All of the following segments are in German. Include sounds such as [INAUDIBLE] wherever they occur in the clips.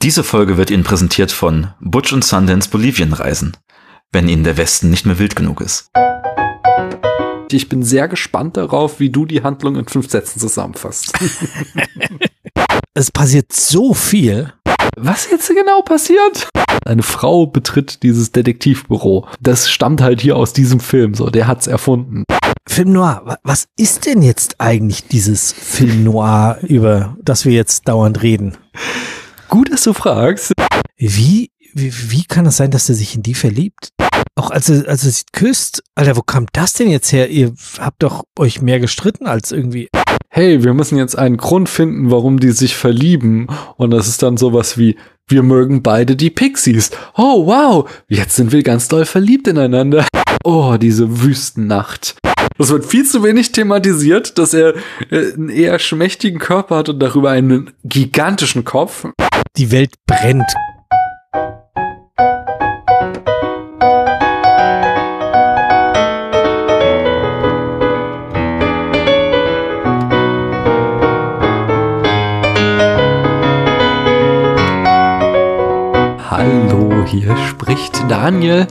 Diese Folge wird Ihnen präsentiert von Butch und Sundance Bolivien reisen, wenn Ihnen der Westen nicht mehr wild genug ist. Ich bin sehr gespannt darauf, wie du die Handlung in fünf Sätzen zusammenfasst. [LAUGHS] es passiert so viel. Was jetzt genau passiert? Eine Frau betritt dieses Detektivbüro. Das stammt halt hier aus diesem Film, so, der hat's erfunden. Film Noir, was ist denn jetzt eigentlich dieses Film Noir, über das wir jetzt dauernd reden? Gut, dass du fragst. Wie, wie, wie kann es sein, dass er sich in die verliebt? Auch als er, als er sie küsst, Alter, wo kam das denn jetzt her? Ihr habt doch euch mehr gestritten als irgendwie. Hey, wir müssen jetzt einen Grund finden, warum die sich verlieben. Und das ist dann sowas wie, wir mögen beide die Pixies. Oh, wow, jetzt sind wir ganz doll verliebt ineinander. Oh, diese Wüstennacht. Das wird viel zu wenig thematisiert, dass er äh, einen eher schmächtigen Körper hat und darüber einen gigantischen Kopf. Die Welt brennt. Hallo, hier spricht Daniel.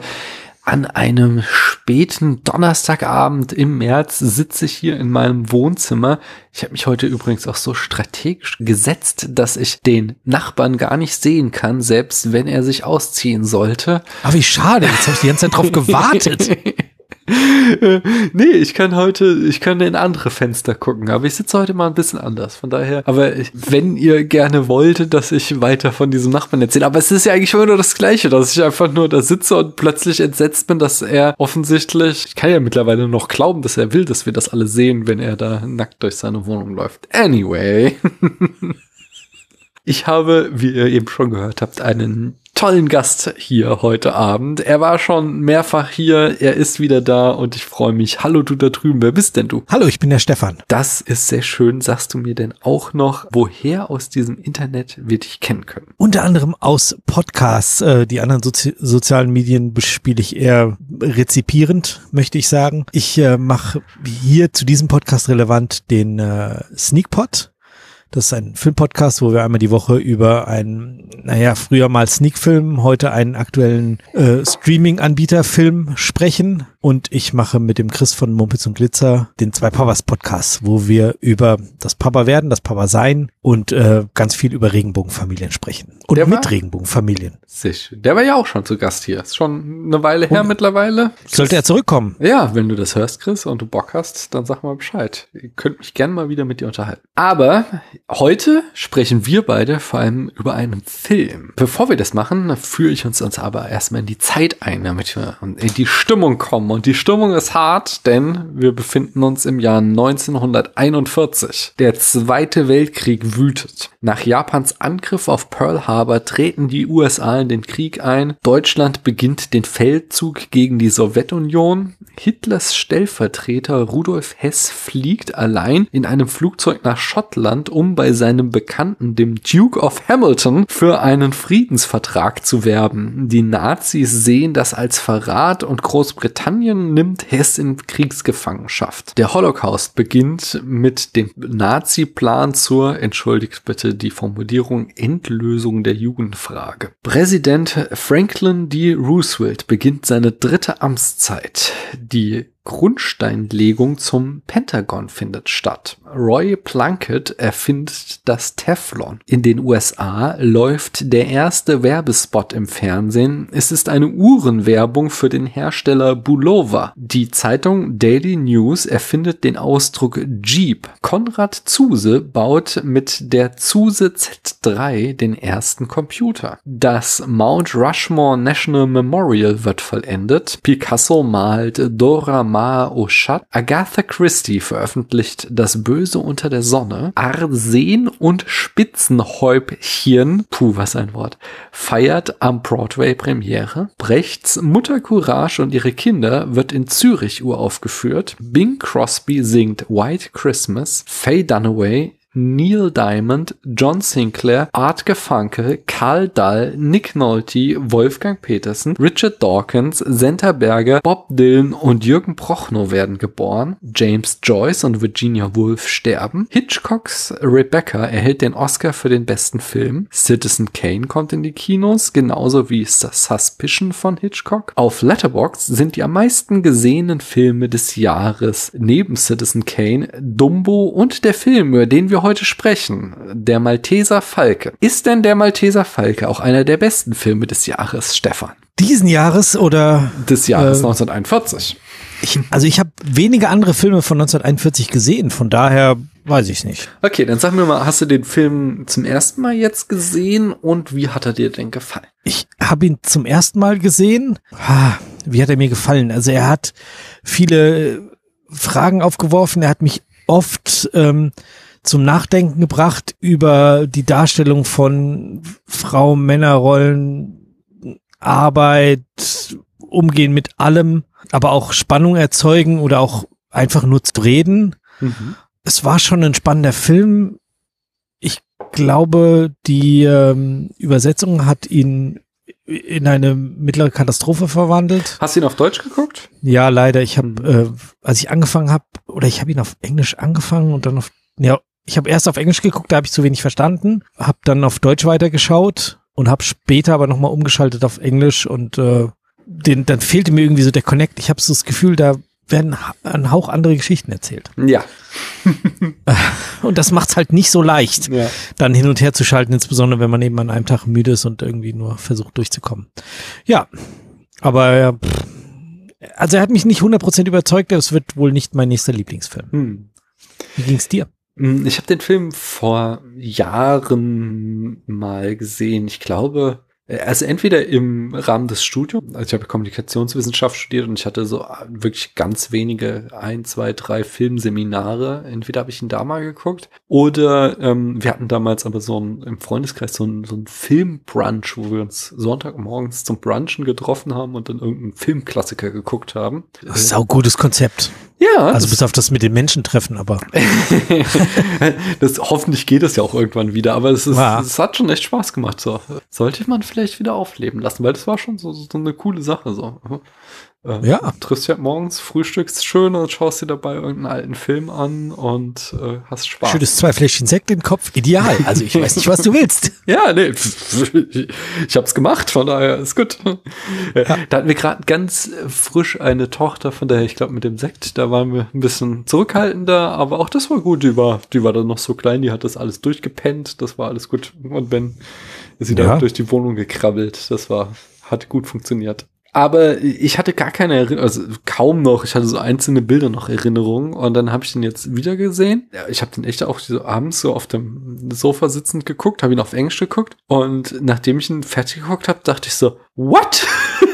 An einem späten Donnerstagabend im März sitze ich hier in meinem Wohnzimmer. Ich habe mich heute übrigens auch so strategisch gesetzt, dass ich den Nachbarn gar nicht sehen kann, selbst wenn er sich ausziehen sollte. Aber wie schade, jetzt habe ich die ganze Zeit drauf gewartet. [LAUGHS] [LAUGHS] nee, ich kann heute, ich kann in andere Fenster gucken, aber ich sitze heute mal ein bisschen anders. Von daher, aber wenn ihr gerne wolltet, dass ich weiter von diesem Nachbarn erzähle, aber es ist ja eigentlich immer nur das Gleiche, dass ich einfach nur da sitze und plötzlich entsetzt bin, dass er offensichtlich, ich kann ja mittlerweile noch glauben, dass er will, dass wir das alle sehen, wenn er da nackt durch seine Wohnung läuft. Anyway. [LAUGHS] Ich habe, wie ihr eben schon gehört habt, einen tollen Gast hier heute Abend. Er war schon mehrfach hier, er ist wieder da und ich freue mich. Hallo du da drüben, wer bist denn du? Hallo, ich bin der Stefan. Das ist sehr schön. Sagst du mir denn auch noch, woher aus diesem Internet wir dich kennen können? Unter anderem aus Podcasts. Äh, die anderen Sozi sozialen Medien bespiele ich eher rezipierend, möchte ich sagen. Ich äh, mache hier zu diesem Podcast relevant den äh, Sneakpot das ist ein Filmpodcast, wo wir einmal die Woche über einen, naja, früher mal Sneakfilm, heute einen aktuellen äh, Streaming-Anbieter-Film sprechen. Und ich mache mit dem Chris von Mumpitz und Glitzer den Zwei Papas Podcast, wo wir über das Papa werden, das Papa sein und äh, ganz viel über Regenbogenfamilien sprechen. Und Der mit Regenbogenfamilien. Sicher. Der war ja auch schon zu Gast hier. Ist schon eine Weile her und mittlerweile. Sollte er zurückkommen? Ja, wenn du das hörst, Chris, und du Bock hast, dann sag mal Bescheid. Ihr könnt mich gerne mal wieder mit dir unterhalten. Aber heute sprechen wir beide vor allem über einen Film. Bevor wir das machen, führe ich uns, uns aber erstmal in die Zeit ein, damit wir in die Stimmung kommen und die Stimmung ist hart, denn wir befinden uns im Jahr 1941. Der Zweite Weltkrieg wütet. Nach Japans Angriff auf Pearl Harbor treten die USA in den Krieg ein. Deutschland beginnt den Feldzug gegen die Sowjetunion. Hitlers Stellvertreter Rudolf Hess fliegt allein in einem Flugzeug nach Schottland, um bei seinem Bekannten, dem Duke of Hamilton, für einen Friedensvertrag zu werben. Die Nazis sehen das als Verrat und Großbritannien Großbritannien nimmt Hess in Kriegsgefangenschaft. Der Holocaust beginnt mit dem Nazi-Plan zur, entschuldigt bitte die Formulierung, Endlösung der Jugendfrage. Präsident Franklin D. Roosevelt beginnt seine dritte Amtszeit. Die Grundsteinlegung zum Pentagon findet statt. Roy Plunkett erfindet das Teflon. In den USA läuft der erste Werbespot im Fernsehen. Es ist eine Uhrenwerbung für den Hersteller Bulova. Die Zeitung Daily News erfindet den Ausdruck Jeep. Konrad Zuse baut mit der Zuse Z3 den ersten Computer. Das Mount Rushmore National Memorial wird vollendet. Picasso malt Dora Maar Oshad. Agatha Christie veröffentlicht Das Böse unter der Sonne. Arsen und Spitzenhäubchen, puh, was ein Wort, feiert am Broadway Premiere. Brechts Mutter Courage und ihre Kinder wird in Zürich uraufgeführt. Bing Crosby singt White Christmas. Faye Dunaway Neil Diamond, John Sinclair, Art Gefunkel, Karl Dall, Nick Nolte, Wolfgang Petersen, Richard Dawkins, Senta Berger, Bob Dylan und Jürgen Prochnow werden geboren. James Joyce und Virginia Woolf sterben. Hitchcocks Rebecca erhält den Oscar für den besten Film. Citizen Kane kommt in die Kinos, genauso wie Suspicion von Hitchcock. Auf Letterboxd sind die am meisten gesehenen Filme des Jahres neben Citizen Kane Dumbo und der Film, über den wir heute sprechen, der Malteser Falke. Ist denn der Malteser Falke auch einer der besten Filme des Jahres, Stefan? Diesen Jahres oder Des Jahres Äh, 1941. ich, also ich habe wenige andere Filme von 1941 gesehen, von daher weiß ich nicht. Okay, dann sag mir mal, hast du den Film zum ersten Mal jetzt gesehen und wie hat er dir denn gefallen? Ich habe ihn zum ersten Mal gesehen. Ah, wie hat er mir gefallen? Also er hat viele Fragen aufgeworfen. Er hat mich oft ähm, zum Nachdenken gebracht über die Darstellung von Frau-Männer-Rollen, Arbeit, Umgehen mit allem, aber auch Spannung erzeugen oder auch einfach nur zu reden. Es war schon ein spannender Film. Ich glaube, die ähm, Übersetzung hat ihn in eine mittlere Katastrophe verwandelt. Hast du ihn auf Deutsch geguckt? Ja, leider. Ich habe, Mhm. äh, als ich angefangen habe, oder ich habe ihn auf Englisch angefangen und dann auf, ja, ich habe erst auf Englisch geguckt, da habe ich zu wenig verstanden, habe dann auf Deutsch weitergeschaut und habe später aber nochmal umgeschaltet auf Englisch und äh, den, dann fehlte mir irgendwie so der Connect. Ich habe so das Gefühl, da werden ein Hauch andere Geschichten erzählt. Ja. [LAUGHS] Und das macht's halt nicht so leicht, ja. dann hin und her zu schalten, insbesondere wenn man eben an einem Tag müde ist und irgendwie nur versucht durchzukommen. Ja, aber ja, pff. also er hat mich nicht 100% überzeugt, es wird wohl nicht mein nächster Lieblingsfilm. Hm. Wie ging's dir? Mm, Ich habe den Film vor Jahren mal gesehen. Ich glaube, äh, also entweder im Rahmen des Studiums, also ich habe Kommunikationswissenschaft studiert und ich hatte so äh, wirklich ganz wenige, ein, zwei, drei Filmseminare. Entweder habe ich ihn da mal geguckt oder ähm, wir hatten damals aber so ein, im Freundeskreis so ein, so ein Filmbrunch, wo wir uns Sonntagmorgens zum Brunchen getroffen haben und dann irgendeinen Filmklassiker geguckt haben. Sau gutes Konzept. Ja, Also bis auf das mit den Menschen treffen, aber [LAUGHS] das, hoffentlich geht es ja auch irgendwann wieder, aber es, ist, Ja. es hat schon echt Spaß gemacht. So. Sollte man vielleicht wieder aufleben lassen, weil das war schon so, so eine coole Sache. So. Äh, Ja. Du triffst ja morgens, frühstückst schön und schaust dir dabei irgendeinen alten Film an und äh, hast Spaß. schüttest zwei Fläschchen Sekt den Kopf. Ideal. Also ich weiß nicht, was du willst. [LAUGHS] Ja, nee, ich hab's gemacht, von daher ist gut. Äh, Da hatten wir gerade ganz frisch eine Tochter, von daher, ich glaube, mit dem Sekt, da waren wir ein bisschen zurückhaltender, aber auch das war gut. Die war, die war dann noch so klein, die hat das alles durchgepennt, das war alles gut. Und Ben ist sie Ja. da durch die Wohnung gekrabbelt, das war, hat gut funktioniert. Aber ich hatte gar keine Erinnerung, also kaum noch. Ich hatte so einzelne Bilder noch Erinnerungen und dann habe ich den jetzt wieder gesehen. Ja, ich habe den echt auch so abends so auf dem Sofa sitzend geguckt, habe ihn auf Englisch geguckt und nachdem ich ihn fertig geguckt habe, dachte ich so, what?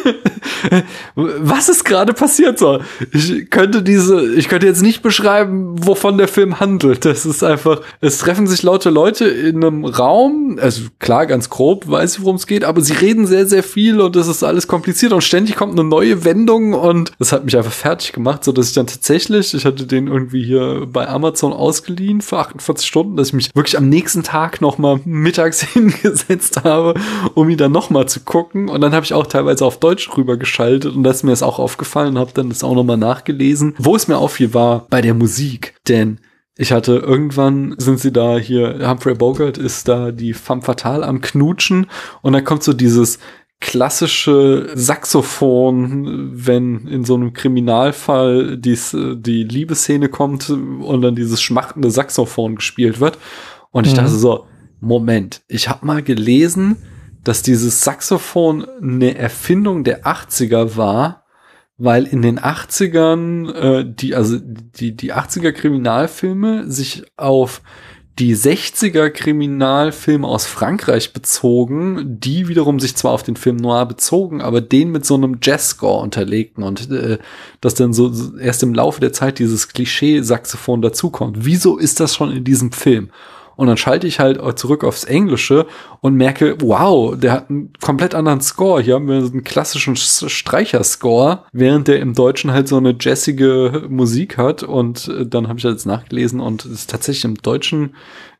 [LAUGHS] Was ist gerade passiert so? Ich könnte diese, ich könnte jetzt nicht beschreiben, wovon der Film handelt. Das ist einfach, es treffen sich laute Leute in einem Raum, also klar, ganz grob weiß ich, worum es geht, aber sie reden sehr, sehr viel und es ist alles kompliziert und ständig kommt eine neue Wendung und das hat mich einfach fertig gemacht, so dass ich dann tatsächlich, ich hatte den irgendwie hier bei Amazon ausgeliehen für 48 Stunden, dass ich mich wirklich am nächsten Tag nochmal mittags [LAUGHS] hingesetzt habe, um ihn dann nochmal zu gucken und dann habe ich auch teilweise auf Deutsch rübergeschaltet und da ist mir das auch aufgefallen, habe dann das auch nochmal nachgelesen. Wo es mir auffiel, war bei der Musik, denn ich hatte irgendwann sind sie da hier, Humphrey Bogart ist da die femme fatale am Knutschen und dann kommt so dieses klassische Saxophon, wenn in so einem Kriminalfall dies, die Liebesszene kommt und dann dieses schmachtende Saxophon gespielt wird. Und ich Mhm. dachte so, Moment, ich habe mal gelesen, dass dieses Saxophon eine Erfindung der 80er war, weil in den 80ern äh, die also die die 80er Kriminalfilme sich auf die 60er Kriminalfilme aus Frankreich bezogen, die wiederum sich zwar auf den Film Noir bezogen, aber den mit so einem Jazzscore unterlegten und äh, dass dann so erst im Laufe der Zeit dieses Klischee-Saxophon dazukommt. Wieso ist das schon in diesem Film? Und dann schalte ich halt zurück aufs Englische und merke, wow, der hat einen komplett anderen Score. Hier haben wir einen klassischen Streicherscore, während der im Deutschen halt so eine jazzige Musik hat. Und äh, dann habe ich das nachgelesen und ist tatsächlich im Deutschen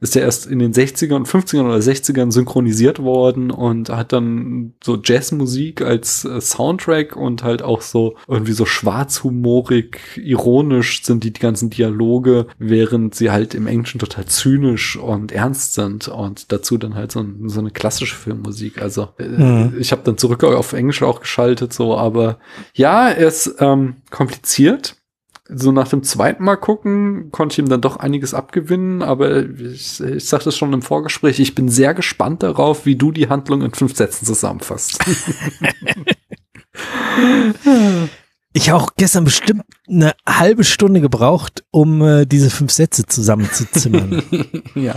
ist der erst in den 60ern, 50ern oder 60ern synchronisiert worden und hat dann so Jazzmusik als äh, Soundtrack und halt auch so irgendwie so schwarzhumorig, ironisch sind die ganzen Dialoge, während sie halt im Englischen total zynisch und ernst sind und dazu dann halt so, so eine klassische Filmmusik. Also äh, mhm. ich habe dann zurück auf Englisch auch geschaltet, so, aber ja, er ist ähm, kompliziert so nach dem zweiten Mal gucken, konnte ich ihm dann doch einiges abgewinnen, aber ich, ich sagte es schon im Vorgespräch, ich bin sehr gespannt darauf, wie du die Handlung in fünf Sätzen zusammenfasst. [LAUGHS] [LAUGHS] ich habe auch gestern bestimmt eine halbe Stunde gebraucht, um äh, diese fünf Sätze zusammenzuzimmern. [LAUGHS] ja.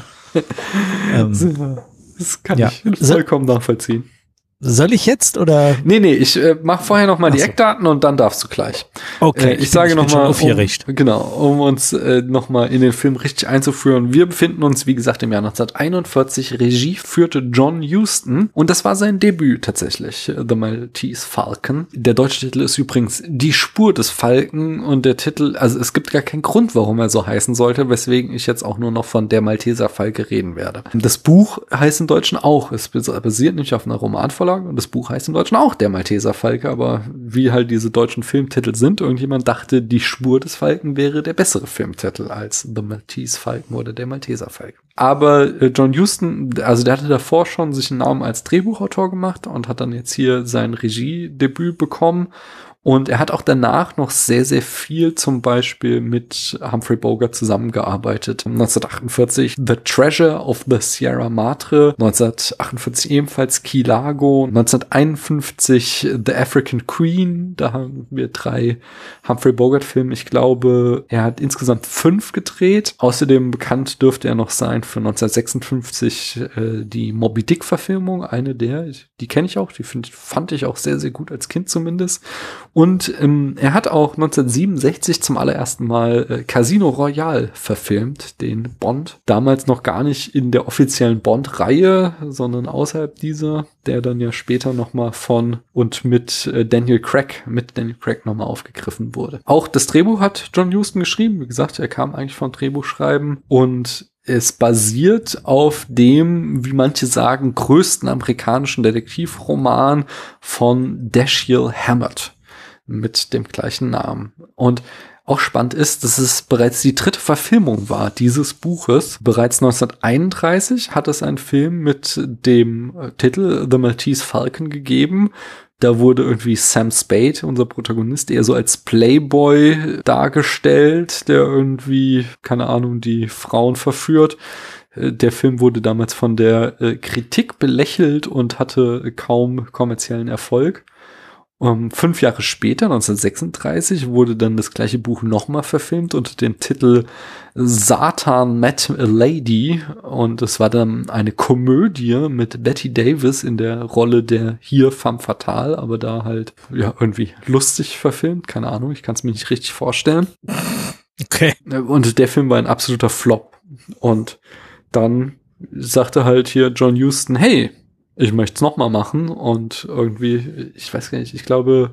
Ähm, das kann ja. ich vollkommen nachvollziehen. Soll ich jetzt oder? Nee, nee, ich äh, mach vorher noch mal die so. Eckdaten und dann darfst du gleich. Okay. Äh, ich, ich sage noch mal, um, genau, um uns äh, noch mal in den Film richtig einzuführen. Wir befinden uns, wie gesagt, im Jahr 1941. Regie führte John Huston und das war sein Debüt tatsächlich, The Maltese Falcon. Der deutsche Titel ist übrigens Die Spur des Falken und der Titel, also es gibt gar keinen Grund, warum er so heißen sollte, weswegen ich jetzt auch nur noch von der Malteser Falke reden werde. Das Buch heißt im Deutschen auch, es basiert nämlich auf einer Romanvorlage Vorlage und das Buch heißt im Deutschen auch Der Malteser Falke, aber wie halt diese deutschen Filmtitel sind, irgendjemand dachte, Die Spur des Falken wäre der bessere Filmtitel als The Maltese Falken oder Der Malteser Falke. Aber äh, John Huston, also der hatte davor schon sich einen Namen als Drehbuchautor gemacht und hat dann jetzt hier sein Regiedebüt bekommen und er hat auch danach noch sehr, sehr viel zum Beispiel mit Humphrey Bogart zusammengearbeitet. 1948 The Treasure of the Sierra Madre, 1948 ebenfalls Key Largo, 1951 The African Queen, da haben wir drei Humphrey Bogart Filme. Ich glaube, er hat insgesamt fünf gedreht. Außerdem bekannt dürfte er noch sein für 1956 äh, die Moby Dick Verfilmung, eine der, die kenne ich auch, die find, fand ich auch sehr, sehr gut als Kind zumindest. Und ähm, er hat auch 1967 zum allerersten Mal äh, Casino Royale verfilmt, den Bond. Damals noch gar nicht in der offiziellen Bond-Reihe, sondern außerhalb dieser, der dann ja später nochmal von und mit äh, Daniel Craig, mit Daniel Craig nochmal aufgegriffen wurde. Auch das Drehbuch hat John Huston geschrieben. Wie gesagt, er kam eigentlich von Drehbuchschreiben und es basiert auf dem, wie manche sagen, größten amerikanischen Detektivroman von Dashiell Hammett mit dem gleichen Namen. Und auch spannend ist, dass es bereits die dritte Verfilmung war dieses Buches. Bereits 1931 hat es einen Film mit dem äh, Titel The Maltese Falcon gegeben. Da wurde irgendwie Sam Spade, unser Protagonist, eher so als Playboy dargestellt, der irgendwie, keine Ahnung, die Frauen verführt. Äh, der Film wurde damals von der äh, Kritik belächelt und hatte kaum kommerziellen Erfolg. Um, fünf Jahre später, 1936, wurde dann das gleiche Buch nochmal verfilmt unter dem Titel Satan Met a Lady. Und es war dann eine Komödie mit Betty Davis in der Rolle der hier femme fatale, aber da halt ja irgendwie lustig verfilmt. Keine Ahnung, ich kann es mir nicht richtig vorstellen. Okay. Und der Film war ein absoluter Flop. Und dann sagte halt hier John Huston, hey, ich möchte es nochmal machen und irgendwie, ich weiß gar nicht, ich glaube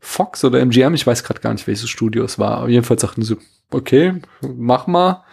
Fox oder MGM, ich weiß gerade gar nicht, welches Studio es war. Aber jedenfalls sagten sie, okay, mach mal.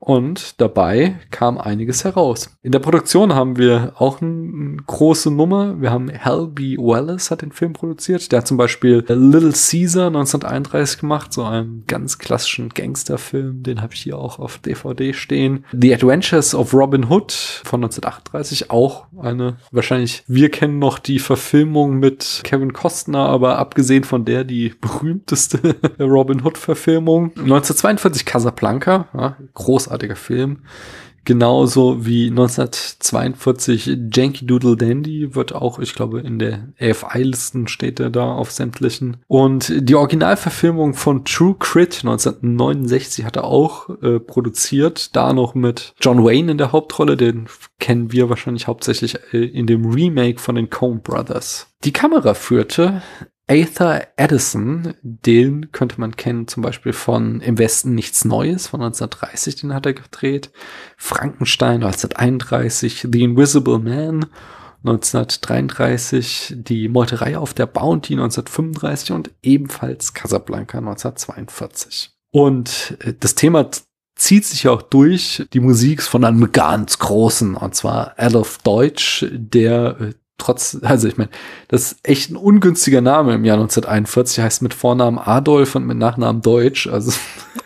Und dabei kam einiges heraus. In der Produktion haben wir auch eine große Nummer. Wir haben Hal B. Wallace hat den Film produziert. Der hat zum Beispiel Little Caesar 1931 gemacht, so einen ganz klassischen Gangsterfilm. Den habe ich hier auch auf DVD stehen. The Adventures of Robin Hood von 1938, auch eine wahrscheinlich, wir kennen noch die Verfilmung mit Kevin Costner, aber abgesehen von der die berühmteste [LAUGHS] Robin Hood Verfilmung. 1942 Casablanca, ja, groß großartiger Film. Genauso wie 1942 Janky Doodle Dandy wird auch, ich glaube, in der AFI-Listen steht er da auf sämtlichen. Und die Originalverfilmung von True Crit 1969 hat er auch äh, produziert. Da noch mit John Wayne in der Hauptrolle. Den kennen wir wahrscheinlich hauptsächlich äh, in dem Remake von den Coen Brothers. Die Kamera führte Arthur Addison, den könnte man kennen zum Beispiel von Im Westen nichts Neues von 1930, den hat er gedreht. Frankenstein 1931, The Invisible Man 1933, Die Meuterei auf der Bounty 1935 und ebenfalls Casablanca 1942. Und äh, das Thema zieht sich auch durch. Die Musik von einem ganz großen, und zwar Adolf Deutsch, der äh, trotz, also ich meine, das ist echt ein ungünstiger Name im Jahr 1941, heißt mit Vornamen Adolf und mit Nachnamen Deutsch, also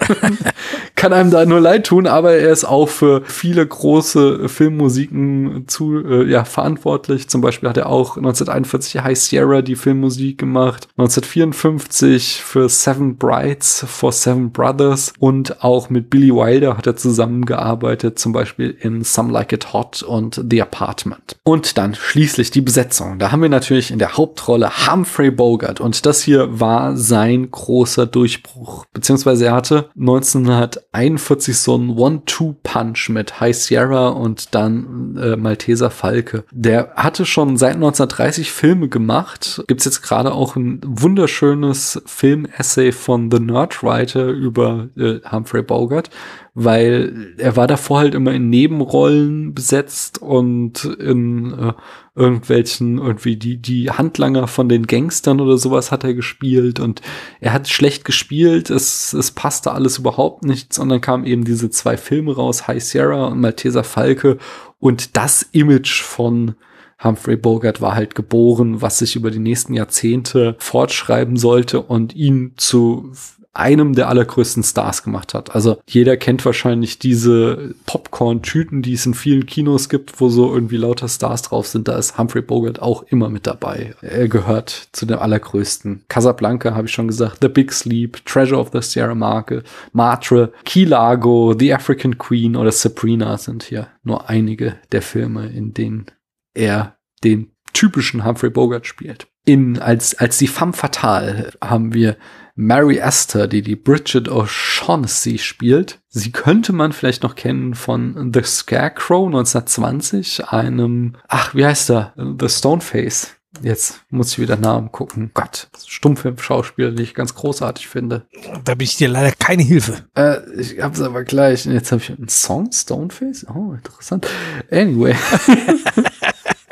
[LAUGHS] kann einem da nur leid tun, aber er ist auch für viele große Filmmusiken zu, äh, ja, verantwortlich. Zum Beispiel hat er auch 1941 High Sierra die Filmmusik gemacht, 1954 für Seven Brides for Seven Brothers und auch mit Billy Wilder hat er zusammengearbeitet, zum Beispiel in Some Like It Hot und The Apartment. Und dann schließlich die Besetzung. Da haben wir natürlich in der Hauptrolle Humphrey Bogart und das hier war sein großer Durchbruch, beziehungsweise er hatte 1941 so ein One-Two-Punch mit High Sierra und dann äh, Malteser Falke. Der hatte schon seit 1930 Filme gemacht. Gibt's jetzt gerade auch ein wunderschönes Film-Essay von The Nerdwriter über äh, Humphrey Bogart weil er war davor halt immer in Nebenrollen besetzt und in äh, irgendwelchen irgendwie die die Handlanger von den Gangstern oder sowas hat er gespielt und er hat schlecht gespielt, es es passte alles überhaupt nichts und dann kamen eben diese zwei Filme raus, High Sierra und Malteser Falke und das Image von Humphrey Bogart war halt geboren, was sich über die nächsten Jahrzehnte fortschreiben sollte und ihn zu einem der allergrößten Stars gemacht hat. Also jeder kennt wahrscheinlich diese Popcorn-Tüten, die es in vielen Kinos gibt, wo so irgendwie lauter Stars drauf sind. Da ist Humphrey Bogart auch immer mit dabei. Er gehört zu den allergrößten. Casablanca habe ich schon gesagt, The Big Sleep, Treasure of the Sierra Marke, Matre, Key Largo, The African Queen oder Sabrina sind hier nur einige der Filme, in denen er den typischen Humphrey Bogart spielt. In, als, als die femme fatale haben wir Mary Astor, die die Bridget O'Shaughnessy spielt. Sie könnte man vielleicht noch kennen von The Scarecrow 1920, einem, ach, wie heißt er? The Stoneface. Jetzt muss ich wieder Namen gucken. Gott, Stummfilm-Schauspieler, die ich ganz großartig finde. Da bin ich dir leider keine Hilfe. Äh, ich hab's aber gleich. Jetzt habe ich einen Song, Stoneface. Oh, interessant. Anyway. [LAUGHS]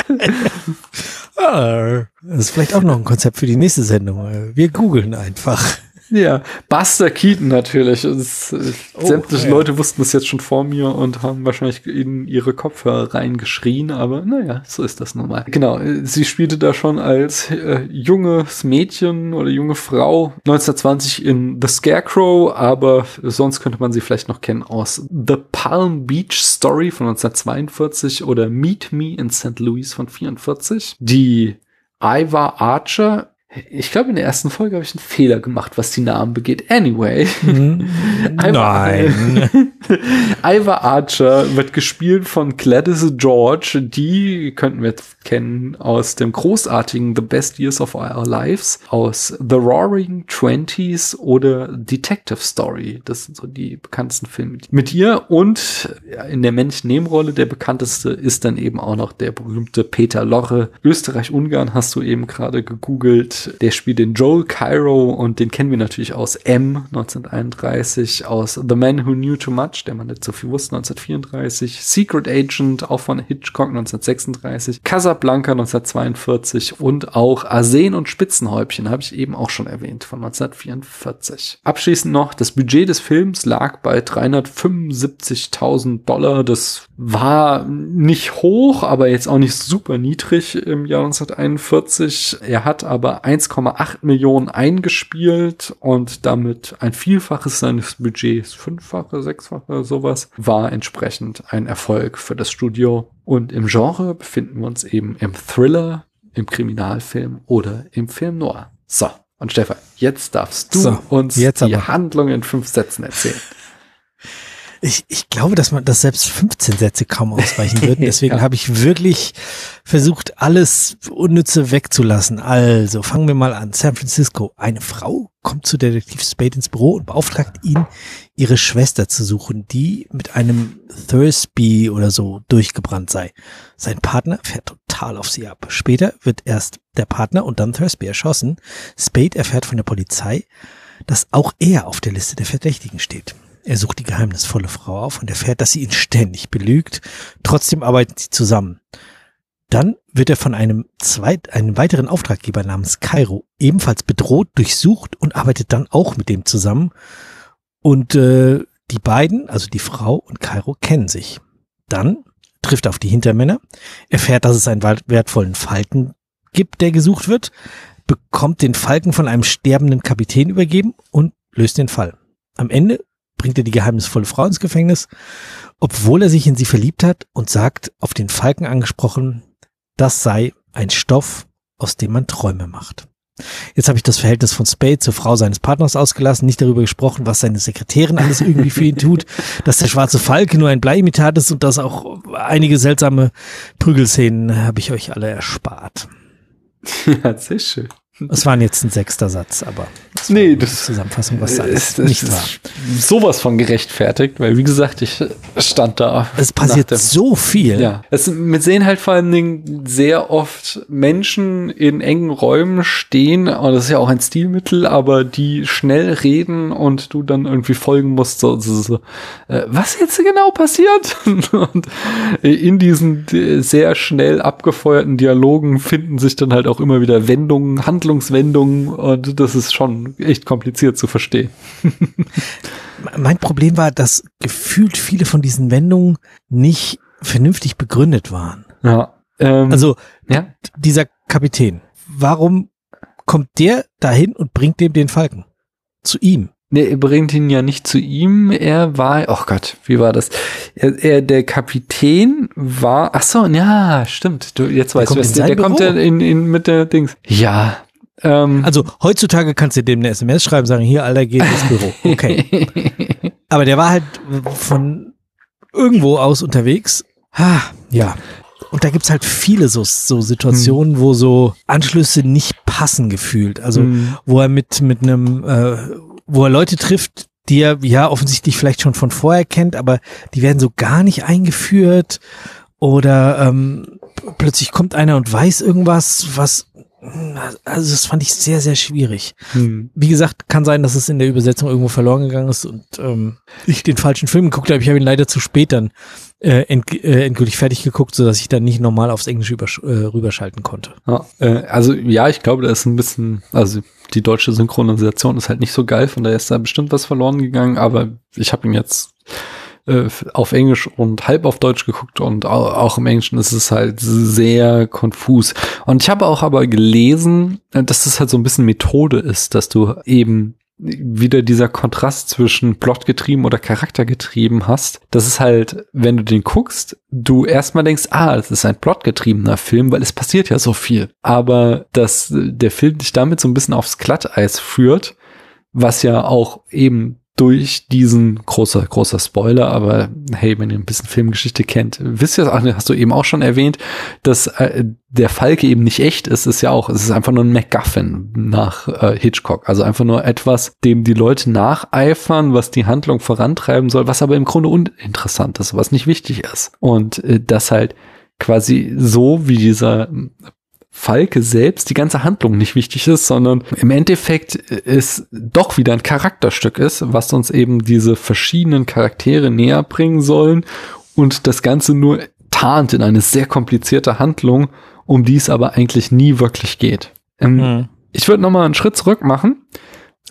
[LAUGHS] Das ist vielleicht auch noch ein Konzept für die nächste Sendung. Wir googeln einfach. Ja, Buster Keaton natürlich. Es, oh, sämtliche ja. Leute wussten das jetzt schon vor mir und haben wahrscheinlich in ihre Kopfhörer reingeschrien, aber naja, so ist das nun mal. Genau, sie spielte da schon als äh, junges Mädchen oder junge Frau 1920 in The Scarecrow, aber sonst könnte man sie vielleicht noch kennen aus The Palm Beach Story von 1942 oder Meet Me in St. Louis von 44. Die Iva Archer ich glaube, in der ersten Folge habe ich einen Fehler gemacht, was die Namen begeht. Anyway. Mhm. [LAUGHS] Nein. [LAUGHS] Iva Archer wird gespielt von Gladys George. Die könnten wir kennen aus dem großartigen The Best Years of Our Lives, aus The Roaring Twenties oder Detective Story. Das sind so die bekanntesten Filme mit ihr. Und in der männlichen Nebenrolle der bekannteste ist dann eben auch noch der berühmte Peter Lorre. Österreich-Ungarn hast du eben gerade gegoogelt der spielt den Joel Cairo und den kennen wir natürlich aus M 1931, aus The Man Who Knew Too Much, der man nicht so viel wusste 1934, Secret Agent auch von Hitchcock 1936, Casablanca 1942 und auch Arsen und Spitzenhäubchen habe ich eben auch schon erwähnt von 1944. Abschließend noch, das Budget des Films lag bei 375.000 Dollar. Das war nicht hoch, aber jetzt auch nicht super niedrig im Jahr 1941. Er hat aber 1,8 Millionen eingespielt und damit ein Vielfaches seines Budgets, fünffache, sechsfache, sowas, war entsprechend ein Erfolg für das Studio. Und im Genre befinden wir uns eben im Thriller, im Kriminalfilm oder im Film Noir. So, und Stefan, jetzt darfst du so, uns die aber. Handlung in fünf Sätzen erzählen. Ich, ich glaube, dass man, dass selbst 15 Sätze kaum ausreichen [LAUGHS] würden. Deswegen ja. habe ich wirklich versucht, alles Unnütze wegzulassen. Also fangen wir mal an. San Francisco. Eine Frau kommt zu Detektiv Spade ins Büro und beauftragt ihn, ihre Schwester zu suchen, die mit einem Thursby oder so durchgebrannt sei. Sein Partner fährt total auf sie ab. Später wird erst der Partner und dann Thursby erschossen. Spade erfährt von der Polizei, dass auch er auf der Liste der Verdächtigen steht. Er sucht die geheimnisvolle Frau auf und erfährt, dass sie ihn ständig belügt. Trotzdem arbeiten sie zusammen. Dann wird er von einem, zweit, einem weiteren Auftraggeber namens Cairo ebenfalls bedroht, durchsucht und arbeitet dann auch mit dem zusammen. Und äh, die beiden, also die Frau und Cairo, kennen sich. Dann trifft er auf die Hintermänner, erfährt, dass es einen wertvollen Falken gibt, der gesucht wird, bekommt den Falken von einem sterbenden Kapitän übergeben und löst den Fall. Am Ende bringt er die geheimnisvolle Frau ins Gefängnis, obwohl er sich in sie verliebt hat und sagt, auf den Falken angesprochen, das sei ein Stoff, aus dem man Träume macht. Jetzt habe ich das Verhältnis von Spade zur Frau seines Partners ausgelassen, nicht darüber gesprochen, was seine Sekretärin alles irgendwie für ihn tut, [LAUGHS] dass der schwarze Falke nur ein Bleimitat ist und dass auch einige seltsame Prügelszenen habe ich euch alle erspart. [LAUGHS] Ja, sehr schön. Es war jetzt ein sechster Satz, aber das nee, das Zusammenfassung, was da ist, nicht war. Sowas von gerechtfertigt, weil wie gesagt, ich stand da. Es passiert so viel. Ja, es wir sehen halt vor allen Dingen sehr oft Menschen in engen Räumen stehen und das ist ja auch ein Stilmittel, aber die schnell reden und du dann irgendwie folgen musst, so, so, so äh, was jetzt genau passiert? [LAUGHS] und in diesen sehr schnell abgefeuerten Dialogen finden sich dann halt auch immer wieder Wendungen, Handlungen Handlungswendungen und das ist schon echt kompliziert zu verstehen. [LAUGHS] mein Problem war, dass gefühlt viele von diesen Wendungen nicht vernünftig begründet waren. Ja. Ähm, also ja? dieser Kapitän, warum kommt der dahin und bringt dem den Falken? Zu ihm. Nee, er bringt ihn ja nicht zu ihm. Er war, oh Gott, wie war das? Er, er der Kapitän war, ach so, ja, stimmt. Du, jetzt weißt du, der, der kommt ja in, in, mit der Dings. Ja, ähm, also heutzutage kannst du dem eine SMS schreiben, sagen, hier, Alter, geh ins Büro. Okay. [LAUGHS] Aber der war halt von irgendwo aus unterwegs. Ha, ja. Und da gibt's halt viele so, so Situationen, hm. wo so Anschlüsse nicht passen gefühlt. Also hm. wo er mit, mit einem, äh, wo er Leute trifft, die er ja offensichtlich vielleicht schon von vorher kennt, aber die werden so gar nicht eingeführt. Oder ähm, plötzlich kommt einer und weiß irgendwas, was also das fand ich sehr, sehr schwierig. Hm. Wie gesagt, kann sein, dass es in der Übersetzung irgendwo verloren gegangen ist und ähm, ich den falschen Film geguckt habe. Ich habe ihn leider zu spät dann äh, end, äh, endgültig fertig geguckt, so dass ich dann nicht normal aufs Englische über, äh, rüberschalten konnte. Ja, äh, also ja, ich glaube, da ist ein bisschen, also die deutsche Synchronisation ist halt nicht so geil, von daher ist da bestimmt was verloren gegangen, aber ich habe ihn jetzt äh, auf Englisch und halb auf Deutsch geguckt und auch im Englischen ist es halt sehr konfus. Und ich habe auch aber gelesen, äh, dass das halt so ein bisschen Methode ist, dass du eben wieder dieser Kontrast zwischen plotgetrieben oder charaktergetrieben hast. Das ist halt, wenn du den guckst, du erstmal denkst, ah, das ist ein plotgetriebener Film, weil es passiert ja so viel. Aber dass der Film dich damit so ein bisschen aufs Glatteis führt, was ja auch eben durch diesen großer, großer Spoiler, aber hey, wenn ihr ein bisschen Filmgeschichte kennt, wisst ihr, hast du eben auch schon erwähnt, dass äh, der Falke eben nicht echt ist, ist ja auch, es ist einfach nur ein MacGuffin nach äh, Hitchcock, also einfach nur etwas, dem die Leute nacheifern, was die Handlung vorantreiben soll, was aber im Grunde uninteressant ist, was nicht wichtig ist. Und äh, das halt quasi so wie dieser Falke selbst die ganze Handlung nicht wichtig ist, sondern im Endeffekt es doch wieder ein Charakterstück ist, was uns eben diese verschiedenen Charaktere näher bringen sollen und das Ganze nur tarnt in eine sehr komplizierte Handlung, um die es aber eigentlich nie wirklich geht. Ähm, mhm. Ich würde noch mal einen Schritt zurück machen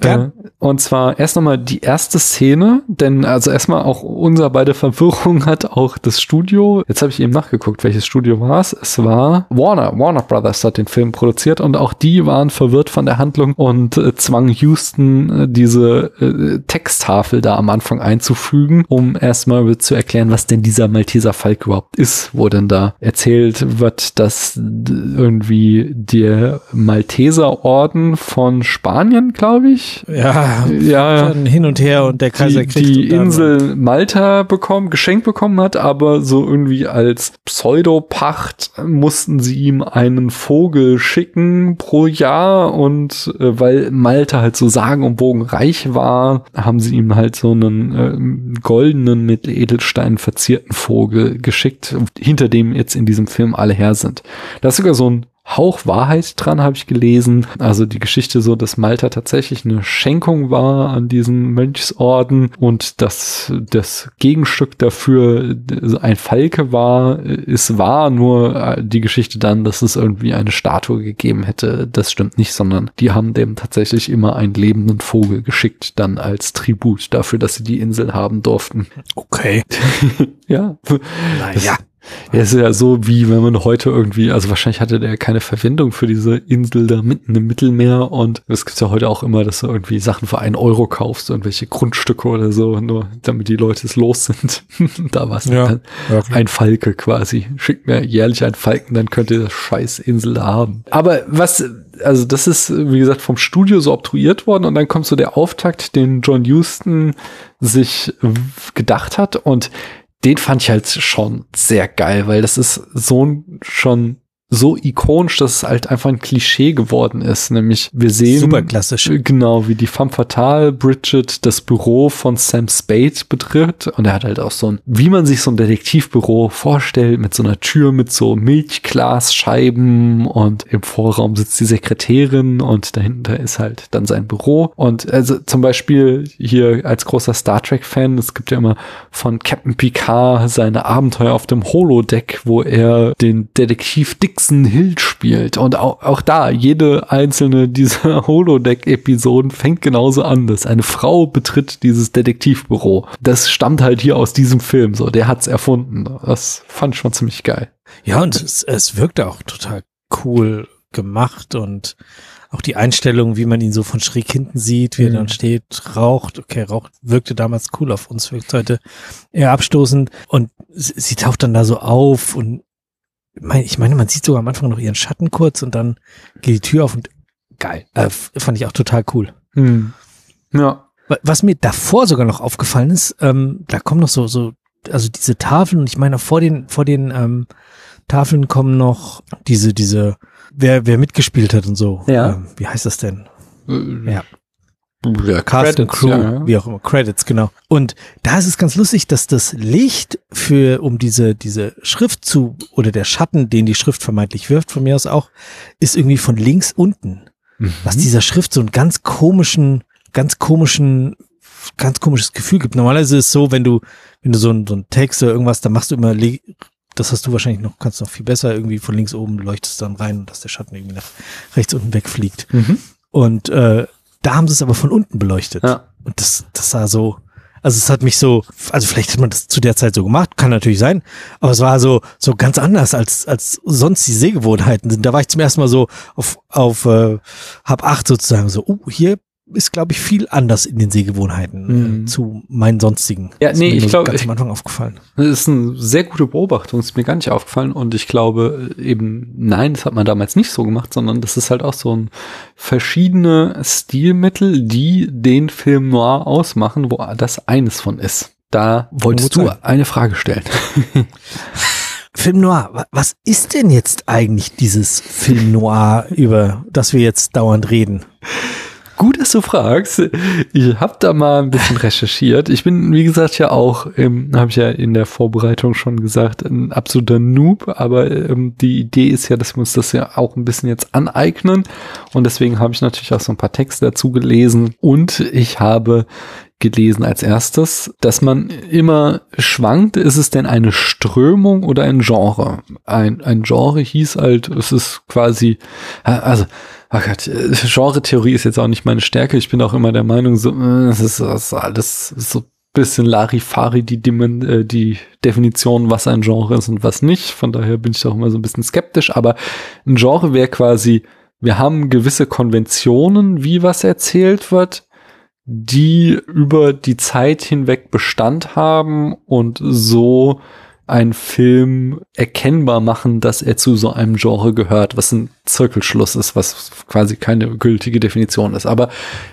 ja. Äh, und zwar erst nochmal die erste Szene, denn also erstmal auch unser beide Verwirrung [LAUGHS] hat auch das Studio. Jetzt habe ich eben nachgeguckt, welches Studio war es. Es war Warner. Warner Brothers hat den Film produziert und auch die waren verwirrt von der Handlung und äh, zwang Houston äh, diese äh, Texttafel da am Anfang einzufügen, um erstmal zu erklären, was denn dieser Malteser Falk überhaupt ist, wo denn da erzählt wird, dass irgendwie der Malteser Orden von Spanien, glaube ich, Ja, ja, hin und her und der Kaiser die, kriegt die Insel Malta bekommen, geschenkt bekommen hat, aber so irgendwie als Pseudopacht mussten sie ihm einen Vogel schicken pro Jahr und äh, weil Malta halt so sagenumwogen reich war, haben sie ihm halt so einen äh, goldenen mit Edelsteinen verzierten Vogel geschickt, hinter dem jetzt in diesem Film alle her sind. Da ist sogar so ein Hauch Wahrheit dran, habe ich gelesen. Also die Geschichte so, dass Malta tatsächlich eine Schenkung war an diesen Mönchsorden und dass das Gegenstück dafür ein Falke war, ist wahr, nur äh, die Geschichte dann, dass es irgendwie eine Statue gegeben hätte, das stimmt nicht, sondern die haben dem tatsächlich immer einen lebenden Vogel geschickt, dann als Tribut dafür, dass sie die Insel haben durften. Okay. [LAUGHS] Ja. Naja. Ja, es ist ja so, wie wenn man heute irgendwie, also wahrscheinlich hatte der keine Verwendung für diese Insel da mitten im Mittelmeer und es gibt ja heute auch immer, dass du irgendwie Sachen für einen Euro kaufst, irgendwelche Grundstücke oder so, nur damit die Leute es los sind. [LAUGHS] da war es Ja, dann wirklich. ein Falke quasi. Schickt mir jährlich einen Falken, dann könnt ihr das scheiß Insel da haben. Aber was, also das ist, wie gesagt, vom Studio so obtruiert worden und dann kommt so der Auftakt, den John Huston sich gedacht hat und den fand ich halt schon sehr geil, weil das ist so ein schon so ikonisch, dass es halt einfach ein Klischee geworden ist. Nämlich wir sehen Super klassisch. Genau, wie die femme fatale Bridget das Büro von Sam Spade betritt. Und er hat halt auch so ein, wie man sich so ein Detektivbüro vorstellt, mit so einer Tür mit so Milchglasscheiben und im Vorraum sitzt die Sekretärin und dahinter ist halt dann sein Büro. Und also zum Beispiel hier als großer Star Trek-Fan, es gibt ja immer von Captain Picard seine Abenteuer auf dem Holodeck, wo er den Detektiv Dixon Hill spielt. Und auch, auch da, jede einzelne dieser [LAUGHS] Holodeck-Episoden fängt genauso an, dass eine Frau betritt dieses Detektivbüro. Das stammt halt hier aus diesem Film, so, der hat's erfunden. Das fand ich schon ziemlich geil. Ja, und es, es wirkte auch total cool gemacht und auch die Einstellung, wie man ihn so von schräg hinten sieht, wie er Mhm. dann steht, raucht. Okay, raucht wirkte damals cool auf uns, wirkt heute eher abstoßend. Und sie, sie taucht dann da so auf und ich meine, man sieht sogar am Anfang noch ihren Schatten kurz und dann geht die Tür auf und geil. Äh, fand ich auch total cool. Hm. Ja. Wa- Was mir davor sogar noch aufgefallen ist, ähm, da kommen noch so, so, also diese Tafeln und ich meine, vor den, vor den ähm, Tafeln kommen noch diese, diese, wer, wer mitgespielt hat und so. Ja. Ähm, wie heißt das denn? Äh, Ja. Ja, Cast and Credits, Crew, ja. wie auch immer, Credits, genau. Und da ist es ganz lustig, dass das Licht für, um diese, diese Schrift zu, oder der Schatten, den die Schrift vermeintlich wirft, von mir aus auch, ist irgendwie von links unten. Was Mhm. dieser Schrift so einen ganz komischen, ganz komischen, ganz komisches Gefühl gibt. Normalerweise ist es so, wenn du, wenn du so ein, so ein Text oder irgendwas, dann machst du immer, das hast du wahrscheinlich noch, kannst du noch viel besser irgendwie von links oben leuchtest dann rein, dass der Schatten irgendwie nach rechts unten wegfliegt. Mhm. Und äh, da haben sie es aber von unten beleuchtet. Ja. Und das, das sah so, also es hat mich so, also vielleicht hat man das zu der Zeit so gemacht, kann natürlich sein, aber es war so, so ganz anders als, als sonst die Sehgewohnheiten sind. Da war ich zum ersten Mal so auf, auf äh, hab acht sozusagen so, oh, hier ist, glaube ich, viel anders in den Sehgewohnheiten Mhm. äh, zu meinen sonstigen. Ja, nee, ich nur glaub, ganz am Anfang aufgefallen. Das ist eine sehr gute Beobachtung, ist mir gar nicht aufgefallen und ich glaube äh, eben, nein, das hat man damals nicht so gemacht, sondern das ist halt auch so ein verschiedene Stilmittel, die den Film noir ausmachen, wo das eines von ist. Da wolltest du sein. eine Frage stellen. [LAUGHS] Film Noir, wa- was ist denn jetzt eigentlich dieses Film Noir, über das wir jetzt dauernd reden? Gut, dass du fragst. Ich habe da mal ein bisschen recherchiert. Ich bin, wie gesagt, ja auch, ähm, habe ich ja in der Vorbereitung schon gesagt, ein absoluter Noob. Aber ähm, die Idee ist ja, dass wir uns das ja auch ein bisschen jetzt aneignen. Und deswegen habe ich natürlich auch so ein paar Texte dazu gelesen. Und ich habe gelesen als erstes, dass man immer schwankt, ist es denn eine Strömung oder ein Genre? Ein, ein Genre hieß halt, es ist quasi, also, ach Gott, äh, Genre-Theorie ist jetzt auch nicht meine Stärke. Ich bin auch immer der Meinung, so, äh, es ist, das ist alles so bisschen Larifari die, Dimen äh, die Definition, was ein Genre ist und was nicht. Von daher bin ich auch immer so ein bisschen skeptisch. Aber ein Genre wäre quasi, wir haben gewisse Konventionen, wie was erzählt wird, die über die Zeit hinweg Bestand haben und so einen Film erkennbar machen, dass er zu so einem Genre gehört, was ein Zirkelschluss ist, was quasi keine gültige Definition ist. Aber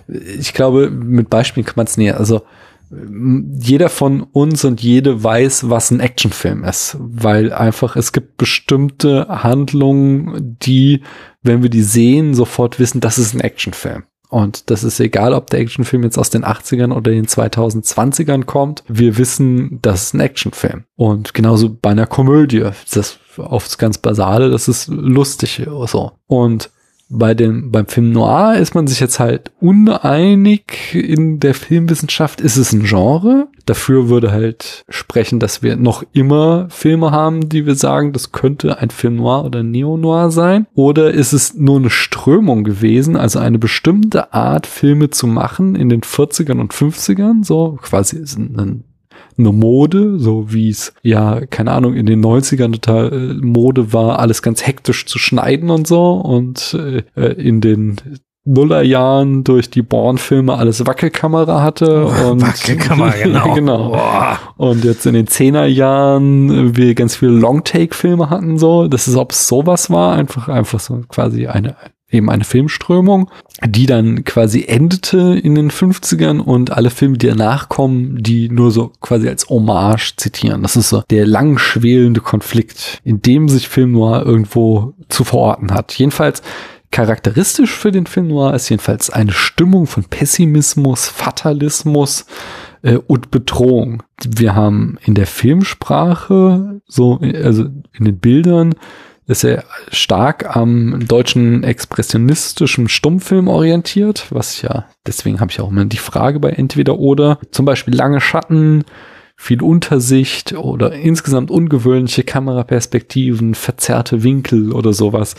ich glaube, mit Beispielen kann man es näher. Also jeder von uns und jede weiß, was ein Actionfilm ist, weil einfach es gibt bestimmte Handlungen, die, wenn wir die sehen, sofort wissen, das ist ein Actionfilm. Und das ist egal, ob der Actionfilm jetzt aus den 80ern oder den 2020ern kommt. Wir wissen, das ist ein Actionfilm. Und genauso bei einer Komödie. Das aufs ganz Basale, das ist lustig so. Und bei dem, beim Film Noir ist man sich jetzt halt uneinig in der Filmwissenschaft. Ist es ein Genre? Dafür würde halt sprechen, dass wir noch immer Filme haben, die wir sagen, das könnte ein Film Noir oder Neo-Noir sein. Oder ist es nur eine Strömung gewesen, also eine bestimmte Art, Filme zu machen in den 40ern und 50ern, so quasi ein eine Mode, so wie es ja, keine Ahnung, in den 90ern total äh, Mode war, alles ganz hektisch zu schneiden und so und äh, äh in den Nullerjahren durch die Born-Filme alles Wackelkamera hatte. Und, Wackelkamera, [LAUGHS] genau. genau. Boah. Und jetzt in den Zehnerjahren wir ganz viele Long-Take-Filme hatten, so. Das ist, ob es sowas war, einfach, einfach so quasi eine, eben eine Filmströmung, die dann quasi endete in den 50ern und alle Filme, die danach kommen, die nur so quasi als Hommage zitieren. Das ist so der langschwelende Konflikt, in dem sich Film Noir irgendwo zu verorten hat. Jedenfalls charakteristisch für den Film Noir ist jedenfalls eine Stimmung von Pessimismus, Fatalismus äh, und Bedrohung. Wir haben in der Filmsprache, so, also in den Bildern, ist er stark am deutschen expressionistischen Stummfilm orientiert, was ja, deswegen habe ich auch immer die Frage bei entweder oder. Zum Beispiel lange Schatten, viel Untersicht oder insgesamt ungewöhnliche Kameraperspektiven, verzerrte Winkel oder sowas,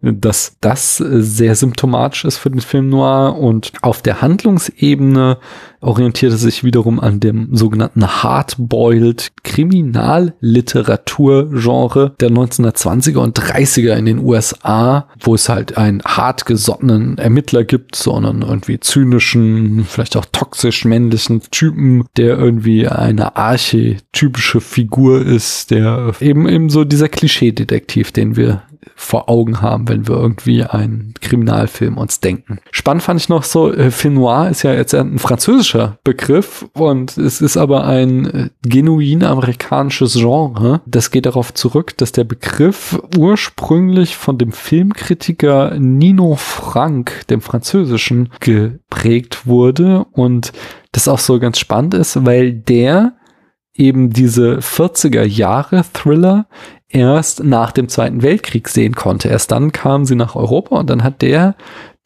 dass das sehr symptomatisch ist für den Film Noir. Und auf der Handlungsebene orientierte sich wiederum an dem sogenannten Hardboiled Kriminalliteraturgenre der 1920er und 30er in den USA, wo es halt einen hartgesottenen Ermittler gibt, sondern irgendwie zynischen, vielleicht auch toxisch männlichen Typen, der irgendwie eine archetypische Figur ist, der eben eben so dieser Klischeedetektiv, den wir vor Augen haben, wenn wir irgendwie einen Kriminalfilm uns denken. Spannend fand ich noch so, äh, Film ist ja jetzt ein französischer Begriff und es ist aber ein äh, genuin amerikanisches Genre. Das geht darauf zurück, dass der Begriff ursprünglich von dem Filmkritiker Nino Frank, dem französischen, geprägt wurde und das auch so ganz spannend ist, weil der eben diese 40er Jahre Thriller erst nach dem Zweiten Weltkrieg sehen konnte. Erst dann kamen sie nach Europa und dann hat der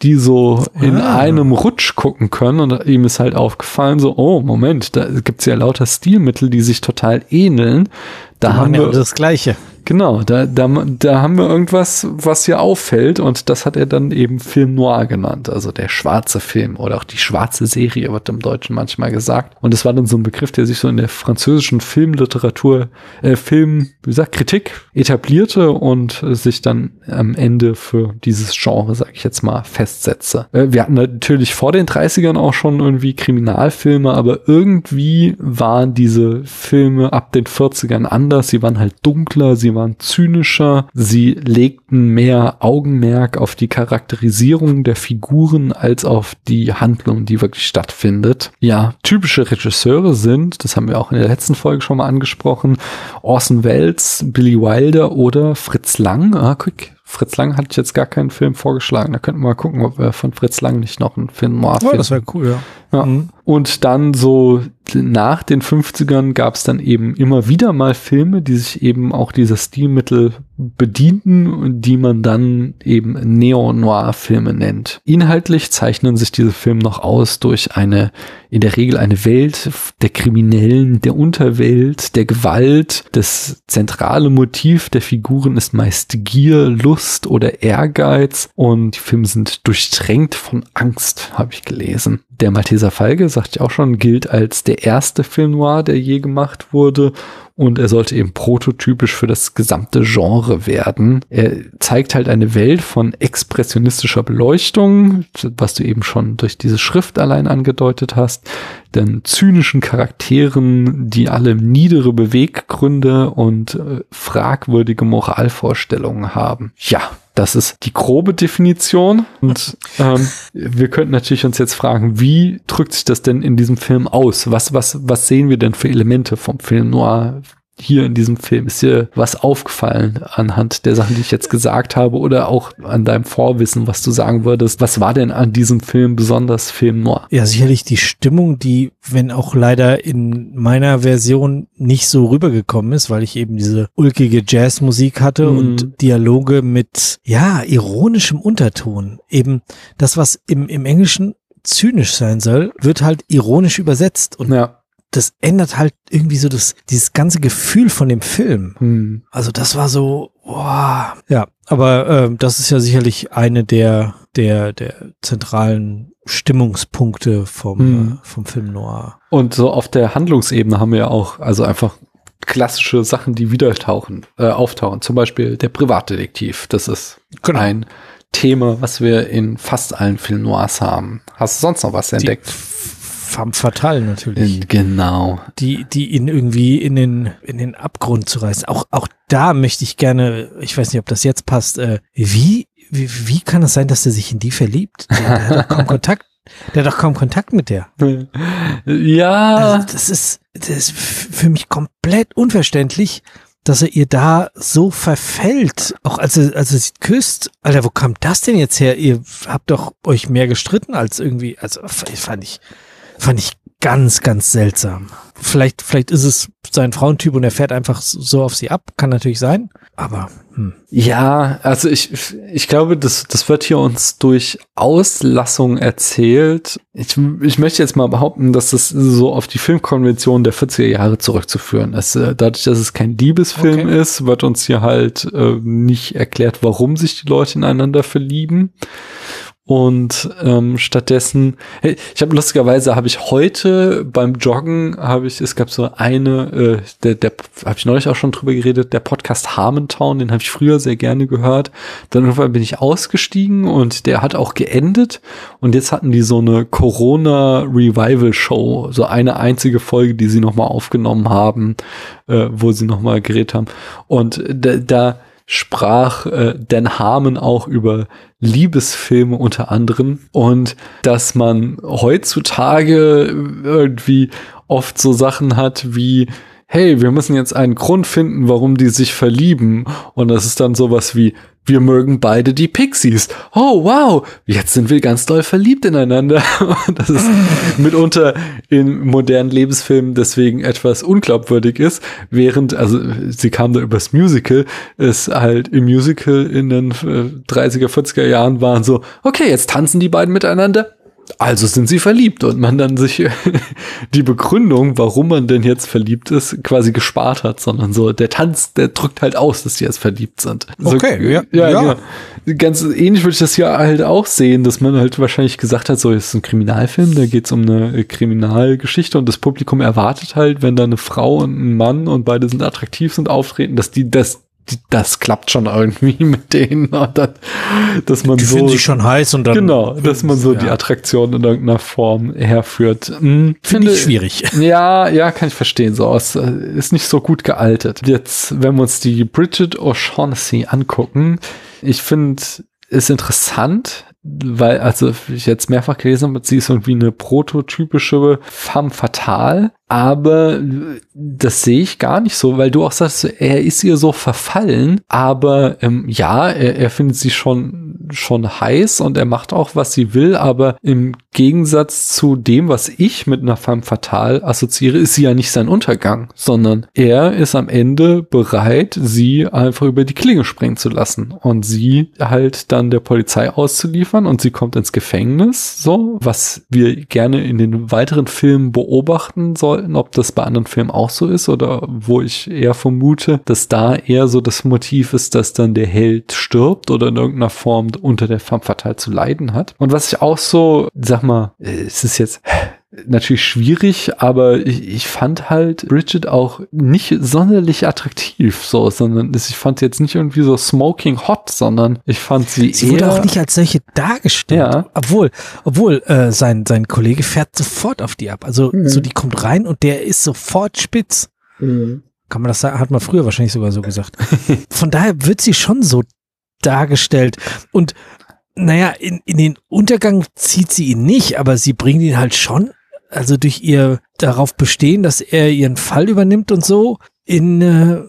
die so in ah. einem Rutsch gucken können und ihm ist halt aufgefallen so, oh Moment, da gibt's ja lauter Stilmittel, die sich total ähneln. Da die haben wir das Gleiche. Genau, da, da, da haben wir irgendwas, was hier auffällt und das hat er dann eben Film Noir genannt, also der schwarze Film oder auch die schwarze Serie wird im Deutschen manchmal gesagt. Und es war dann so ein Begriff, der sich so in der französischen Filmliteratur, äh, Film, wie gesagt, Kritik etablierte und sich dann am Ende für dieses Genre, sag ich jetzt mal, festsetze. Äh, wir hatten natürlich vor den 30ern auch schon irgendwie Kriminalfilme, aber irgendwie waren diese Filme ab den 40ern anders. Sie waren halt dunkler, sie waren zynischer, sie legten mehr Augenmerk auf die Charakterisierung der Figuren als auf die Handlung, die wirklich stattfindet. Ja, typische Regisseure sind, das haben wir auch in der letzten Folge schon mal angesprochen, Orson Welles, Billy Wilder oder Fritz Lang. Ah, guck, Fritz Lang hatte ich jetzt gar keinen Film vorgeschlagen. Da könnten wir mal gucken, ob wir von Fritz Lang nicht noch einen Film finden. Oh, das wäre cool, ja. ja. Mhm. Und dann so nach den 50ern gab es dann eben immer wieder mal Filme, die sich eben auch dieser Stilmittel bedienten und die man dann eben Neo-Noir-Filme nennt. Inhaltlich zeichnen sich diese Filme noch aus durch eine, in der Regel eine Welt der Kriminellen, der Unterwelt, der Gewalt. Das zentrale Motiv der Figuren ist meist Gier, Lust oder Ehrgeiz und die Filme sind durchtränkt von Angst, habe ich gelesen. Der Malteser Falke, sagte ich auch schon, gilt als der erste Film noir, der je gemacht wurde und er sollte eben prototypisch für das gesamte Genre werden. Er zeigt halt eine Welt von expressionistischer Beleuchtung, was du eben schon durch diese Schrift allein angedeutet hast, dann zynischen Charakteren, die alle niedere Beweggründe und äh, fragwürdige Moralvorstellungen haben. Ja, das ist die grobe Definition. Und ähm, wir könnten natürlich uns jetzt fragen, wie drückt sich das denn in diesem Film aus? Was, was, was sehen wir denn für Elemente vom Film Noir? Hier in diesem Film? Ist dir was aufgefallen anhand der Sachen, die ich jetzt gesagt habe oder auch an deinem Vorwissen, was du sagen würdest? Was war denn an diesem Film besonders Film Noir? Ja, sicherlich die Stimmung, die, wenn auch leider in meiner Version nicht so rübergekommen ist, weil ich eben diese ulkige Jazzmusik hatte mhm. und Dialoge mit, ja, ironischem Unterton. Eben das, was im, im Englischen zynisch sein soll, wird halt ironisch übersetzt und ja das ändert halt irgendwie so das, dieses ganze Gefühl von dem Film. Hm. Also das war so, boah. Ja, aber äh, das ist ja sicherlich eine der, der, der zentralen Stimmungspunkte vom, hm. äh, vom Film Noir. Und so auf der Handlungsebene haben wir ja auch, also einfach klassische Sachen, die wieder tauchen, äh, auftauchen. Zum Beispiel der Privatdetektiv. Das ist genau. ein Thema, was wir in fast allen Film Noirs haben. Hast du sonst noch was entdeckt? Femme fatale natürlich. Genau. Die, die ihn irgendwie in den, in den Abgrund zu reißen. Auch, auch da möchte ich gerne, ich weiß nicht, ob das jetzt passt, äh, wie, wie, wie kann es sein, dass er sich in die verliebt? Der, der hat doch kaum [LAUGHS] Kontakt. Der hat doch kaum Kontakt mit der. Ja. Also das ist, das ist für mich komplett unverständlich, dass er ihr da so verfällt. Auch als er, als er sie küsst. Alter, wo kam das denn jetzt her? Ihr habt doch euch mehr gestritten als irgendwie, also fand ich, Fand ich ganz, ganz seltsam. Vielleicht, vielleicht ist es sein Frauentyp und er fährt einfach so auf sie ab. Kann natürlich sein. Aber hm. ja, also ich, ich glaube, das, das wird hier uns durch Auslassung erzählt. Ich, ich möchte jetzt mal behaupten, dass das so auf die Filmkonvention der 40er Jahre zurückzuführen ist. Äh, dadurch, dass es kein Liebesfilm okay. ist, wird uns hier halt äh, nicht erklärt, warum sich die Leute ineinander verlieben und ähm, stattdessen, hey, ich habe lustigerweise habe ich heute beim Joggen habe ich, es gab so eine, äh, der, der habe ich neulich auch schon drüber geredet, der Podcast Harmontown, den habe ich früher sehr gerne gehört. Dann irgendwann bin ich ausgestiegen und der hat auch geendet und jetzt hatten die so eine Corona Revival Show, so eine einzige Folge, die sie noch mal aufgenommen haben, äh, wo sie noch mal geredet haben und da, da sprach äh, Dan Harmon auch über Liebesfilme unter anderem und dass man heutzutage irgendwie oft so Sachen hat wie hey, wir müssen jetzt einen Grund finden, warum die sich verlieben. Und das ist dann sowas wie, wir mögen beide die Pixies. Oh, wow, jetzt sind wir ganz doll verliebt ineinander. [LAUGHS] das ist mitunter in modernen Lebensfilmen deswegen etwas unglaubwürdig ist, während, also sie kam da übers Musical, es halt im Musical in den 30er, äh, 40er Jahren waren so, okay, jetzt tanzen die beiden miteinander also sind sie verliebt und man dann sich [LAUGHS] die Begründung, warum man denn jetzt verliebt ist, quasi gespart hat, sondern so der Tanz, der drückt halt aus, dass sie jetzt verliebt sind. Okay, so, ja, ja, ja. Genau. Ganz ähnlich würde ich das ja halt auch sehen, dass man halt wahrscheinlich gesagt hat, so es ist ein Kriminalfilm, da geht es um eine Kriminalgeschichte und das Publikum erwartet halt, wenn da eine Frau und ein Mann und beide sind attraktiv sind auftreten, dass die das das klappt schon irgendwie [LAUGHS] mit denen, dass man die so finden sich schon heiß und dann genau, dass man so ja. die Attraktion in irgendeiner Form herführt. Hm, finde ich schwierig. [LAUGHS] Ja, ja, kann ich verstehen. So aus äh, ist nicht so gut gealtert. Jetzt, wenn wir uns die Bridget O'Shaughnessy angucken, ich finde ist interessant, weil, also ich jetzt mehrfach gelesen habe, sie ist irgendwie eine prototypische femme fatale, aber das sehe ich gar nicht so, weil du auch sagst, er ist ihr so verfallen, aber ähm, ja, er, er findet sie schon schon heiß und er macht auch, was sie will, aber im Gegensatz zu dem, was ich mit einer femme fatale assoziiere, ist sie ja nicht sein Untergang, sondern er ist am Ende bereit, sie einfach über die Klinge springen zu lassen und sie halt dann der Polizei auszuliefern und sie kommt ins Gefängnis, so, was wir gerne in den weiteren Filmen beobachten sollten, ob das bei anderen Filmen auch so ist oder wo ich eher vermute, dass da eher so das Motiv ist, dass dann der Held stirbt oder in irgendeiner Form unter der Femme fatale zu leiden hat. Und was ich auch so, sag mal, es ist jetzt natürlich schwierig, aber ich, ich fand halt Bridget auch nicht sonderlich attraktiv, so, sondern ich fand sie jetzt nicht irgendwie so smoking hot, sondern ich fand sie, Sie eher, wurde auch nicht als solche dargestellt. Ja. Obwohl, obwohl äh, sein, sein Kollege fährt sofort auf die ab. Also Mhm. so die kommt rein und der ist sofort spitz. Kann man das sagen? Hat man früher wahrscheinlich sogar so gesagt. [LAUGHS] Von daher wird sie schon so dargestellt. Und naja, in, in den Untergang zieht sie ihn nicht, aber sie bringt ihn halt schon, also durch ihr darauf bestehen, dass er ihren Fall übernimmt und so, in, äh,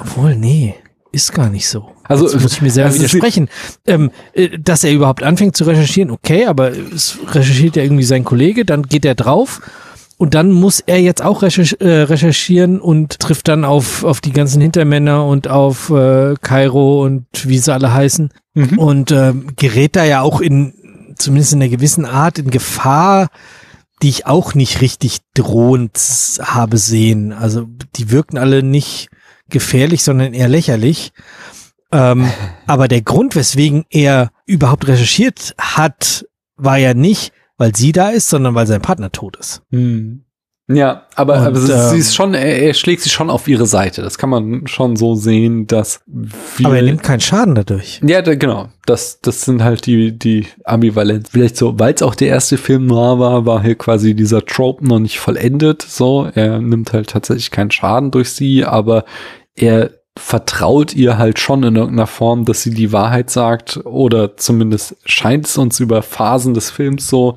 obwohl, nee, ist gar nicht so. Also, Jetzt muss ich mir selber also widersprechen. Ähm, äh, dass er überhaupt anfängt zu recherchieren, okay, aber es recherchiert ja irgendwie sein Kollege, dann geht er drauf und dann muss er jetzt auch recherch äh, recherchieren und trifft dann auf, auf die ganzen Hintermänner und auf äh, Kairo und wie sie alle heißen Mhm. und ähm, gerät da ja auch in, zumindest in einer gewissen Art, in Gefahr, die ich auch nicht richtig drohend habe sehen. Also die wirken alle nicht gefährlich, sondern eher lächerlich. Ähm, [LAUGHS] aber der Grund, weswegen er überhaupt recherchiert hat, war ja nicht, weil sie da ist, sondern weil sein Partner tot ist. Hm. Ja, aber, Und, aber sie, ähm, sie ist schon, er, er schlägt sich schon auf ihre Seite. Das kann man schon so sehen, dass wir, Aber er nimmt keinen Schaden dadurch. ja, da, genau. Das, das sind halt die, die Ambivalenz. Vielleicht so, weil es auch der erste Film noir war, war hier quasi dieser Trope noch nicht vollendet. So, er nimmt halt tatsächlich keinen Schaden durch sie, aber er vertraut ihr halt schon in irgendeiner Form, dass sie die Wahrheit sagt oder zumindest scheint es uns über Phasen des Films so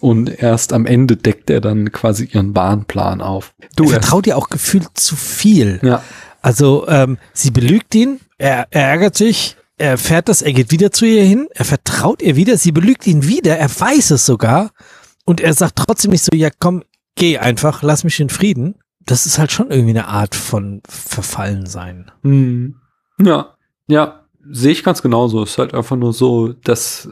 und erst am Ende deckt er dann quasi ihren Bahnplan auf. Du er vertraut ihr auch gefühlt zu viel. ja. Also ähm, sie belügt ihn, er, er ärgert sich, er erfährt das, er geht wieder zu ihr hin, er vertraut ihr wieder, sie belügt ihn wieder, er weiß es sogar und er sagt trotzdem nicht so, ja komm, geh einfach, lass mich in Frieden. Das ist halt schon irgendwie eine Art von Verfallensein. Hm. Ja, ja, sehe ich ganz genauso. Ist halt einfach nur so, dass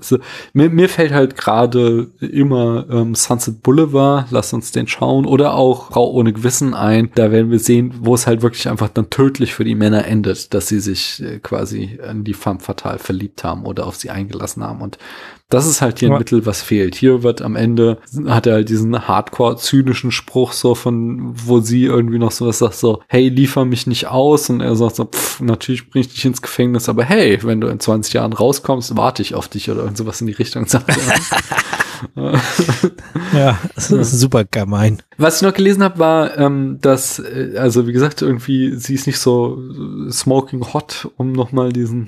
mir, mir fällt halt gerade immer ähm, Sunset Boulevard, lass uns den schauen, oder auch Frau ohne Gewissen ein. Da werden wir sehen, wo es halt wirklich einfach dann tödlich für die Männer endet, dass sie sich äh, quasi in die femme fatale verliebt haben oder auf sie eingelassen haben. Und das ist halt hier ein. Mittel, was fehlt. Hier wird am Ende, hat er halt diesen hardcore-zynischen Spruch so von, wo sie irgendwie noch sowas sagt, so, hey, liefer mich nicht aus. Und er sagt so, pff, natürlich bring ich dich ins Gefängnis, aber hey, wenn du in 20 Jahren rauskommst, warte ich auf dich oder irgend sowas in die Richtung. [LAUGHS] Sagt er. [LAUGHS] Ja, das ist super gemein. Was ich noch gelesen habe, war, ähm, dass, äh, also wie gesagt, irgendwie, sie ist nicht so smoking hot, um nochmal diesen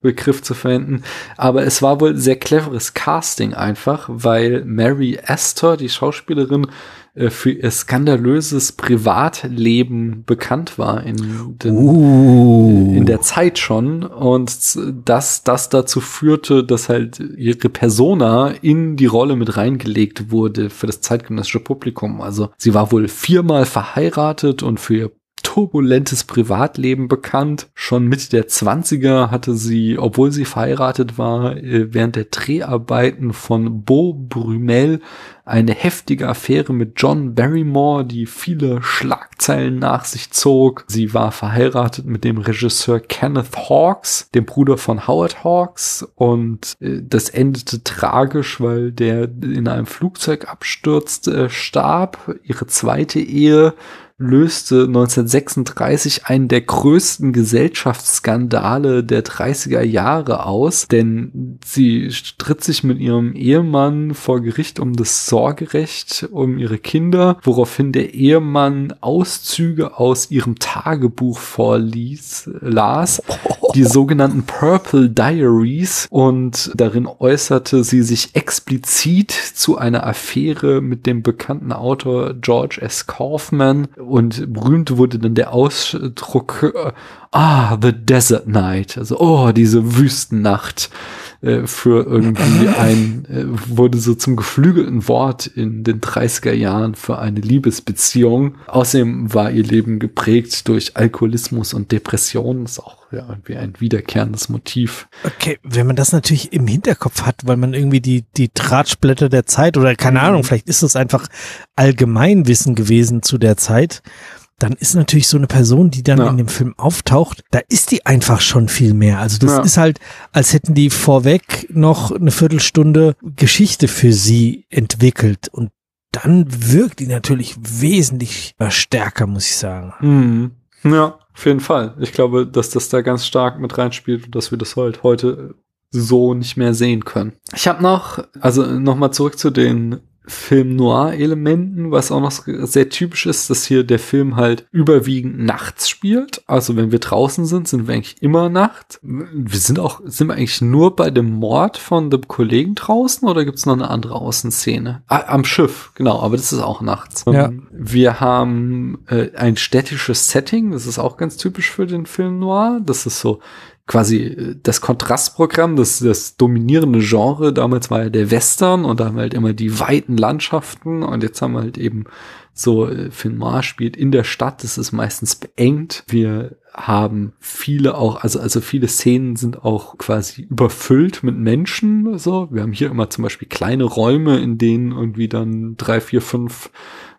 Begriff zu verwenden. Aber es war wohl sehr cleveres Casting einfach, weil Mary Astor, die Schauspielerin, äh, für ihr skandalöses Privatleben bekannt war in den Uh. in der Zeit schon und dass das dazu führte, dass halt ihre Persona in die Rolle mit reingelegt wurde für das zeitgenössische Publikum. Also sie war wohl viermal verheiratet und für ihr turbulentes Privatleben bekannt. Schon Mitte der 20er hatte sie, obwohl sie verheiratet war, äh, während der Dreharbeiten von Beau Brumel eine heftige Affäre mit John Barrymore, die viele Schlagzeilen nach sich zog. Sie war verheiratet mit dem Regisseur Kenneth Hawkes, dem Bruder von Howard Hawks, und äh, das endete tragisch, weil der in einem Flugzeug abstürzt, äh, starb. Ihre zweite Ehe löste 1936 einen der größten Gesellschaftsskandale der 30er Jahre aus, denn sie stritt sich mit ihrem Ehemann vor Gericht um das Sorgerecht um ihre Kinder, woraufhin der Ehemann Auszüge aus ihrem Tagebuch vorließ, las, die sogenannten Purple Diaries und darin äußerte sie sich explizit zu einer Affäre mit dem bekannten Autor George S. Kaufman und berühmt wurde dann der Ausdruck äh, Ah, The Desert Night, also oh, diese Wüstennacht äh, für irgendwie [LAUGHS] ein, äh, wurde so zum geflügelten Wort in den 30er Jahren für eine Liebesbeziehung. Außerdem war ihr Leben geprägt durch Alkoholismus und Depressionen, ist auch ja, irgendwie ein wiederkehrendes Motiv. Okay, wenn man das natürlich im Hinterkopf hat, weil man irgendwie die, die Drahtblätter der Zeit oder keine Ahnung, vielleicht ist es einfach Allgemeinwissen gewesen zu der Zeit, dann ist natürlich so eine Person, die dann Ja. in dem Film auftaucht, da ist die einfach schon viel mehr. Also das Ja. ist halt, als hätten die vorweg noch eine Viertelstunde Geschichte für sie entwickelt und dann wirkt die natürlich wesentlich stärker, muss ich sagen. Mhm. Ja, auf jeden Fall. Ich glaube, dass das da ganz stark mit reinspielt und dass wir das halt heute so nicht mehr sehen können. Ich habe noch, also nochmal zurück zu den Film-Noir-Elementen, was auch noch sehr typisch ist, dass hier der Film halt überwiegend nachts spielt. Also wenn wir draußen sind, sind wir eigentlich immer Nacht. Wir sind auch, sind wir eigentlich nur bei dem Mord von dem Kollegen draußen oder gibt es noch eine andere Außenszene? Ah, am Schiff, genau, aber das ist auch nachts. Ja. Wir haben äh, ein städtisches Setting, das ist auch ganz typisch für den Film Noir. Das ist so quasi äh, das Kontrastprogramm, das, das dominierende Genre. Damals war ja der Western und da haben wir halt immer die weiten Landschaften und jetzt haben wir halt eben so, äh, Film Noir spielt in der Stadt, das ist meistens beengt. Wir haben viele auch, also, also viele Szenen sind auch quasi überfüllt mit Menschen, so. Wir haben hier immer zum Beispiel kleine Räume, in denen irgendwie dann drei, vier, fünf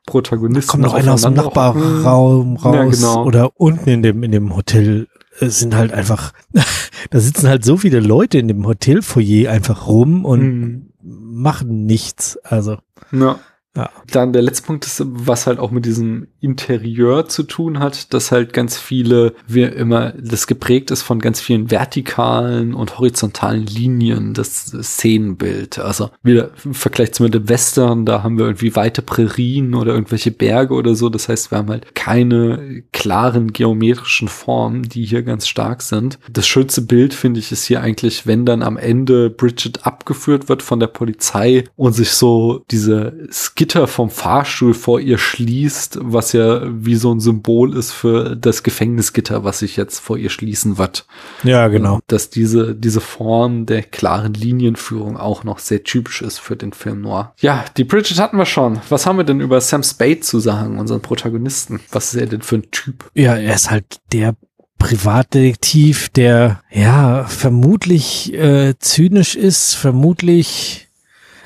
Protagonisten. Kommt noch einer aus dem. Nachbarraum raus Ja, genau. oder unten in dem, in dem Hotel sind halt einfach, [LAUGHS] da sitzen halt so viele Leute in dem Hotelfoyer einfach rum und Mhm. machen nichts. Also, Ja. Ja. Dann der letzte Punkt ist, was halt auch mit diesem Interieur zu tun hat, dass halt ganz viele, wir immer, das geprägt ist von ganz vielen vertikalen und horizontalen Linien, das Szenenbild. Also wieder im Vergleich zu mit dem Western, da haben wir irgendwie weite Prärien oder irgendwelche Berge oder so. Das heißt, wir haben halt keine klaren geometrischen Formen, die hier ganz stark sind. Das schönste Bild, finde ich, ist hier eigentlich, wenn dann am Ende Bridget abgeführt wird von der Polizei und sich so diese Gitter vom Fahrstuhl vor ihr schließt, was ja wie so ein Symbol ist für das Gefängnisgitter, was sich jetzt vor ihr schließen wird. ja, genau. Dass diese, diese Form der klaren Linienführung auch noch sehr typisch ist für den Film Noir. Ja, die Bridget hatten wir schon. Was haben wir denn über Sam Spade zu sagen, unseren Protagonisten? Was ist er denn für ein Typ? Ja, er ist halt der Privatdetektiv, der ja vermutlich äh, zynisch ist, vermutlich,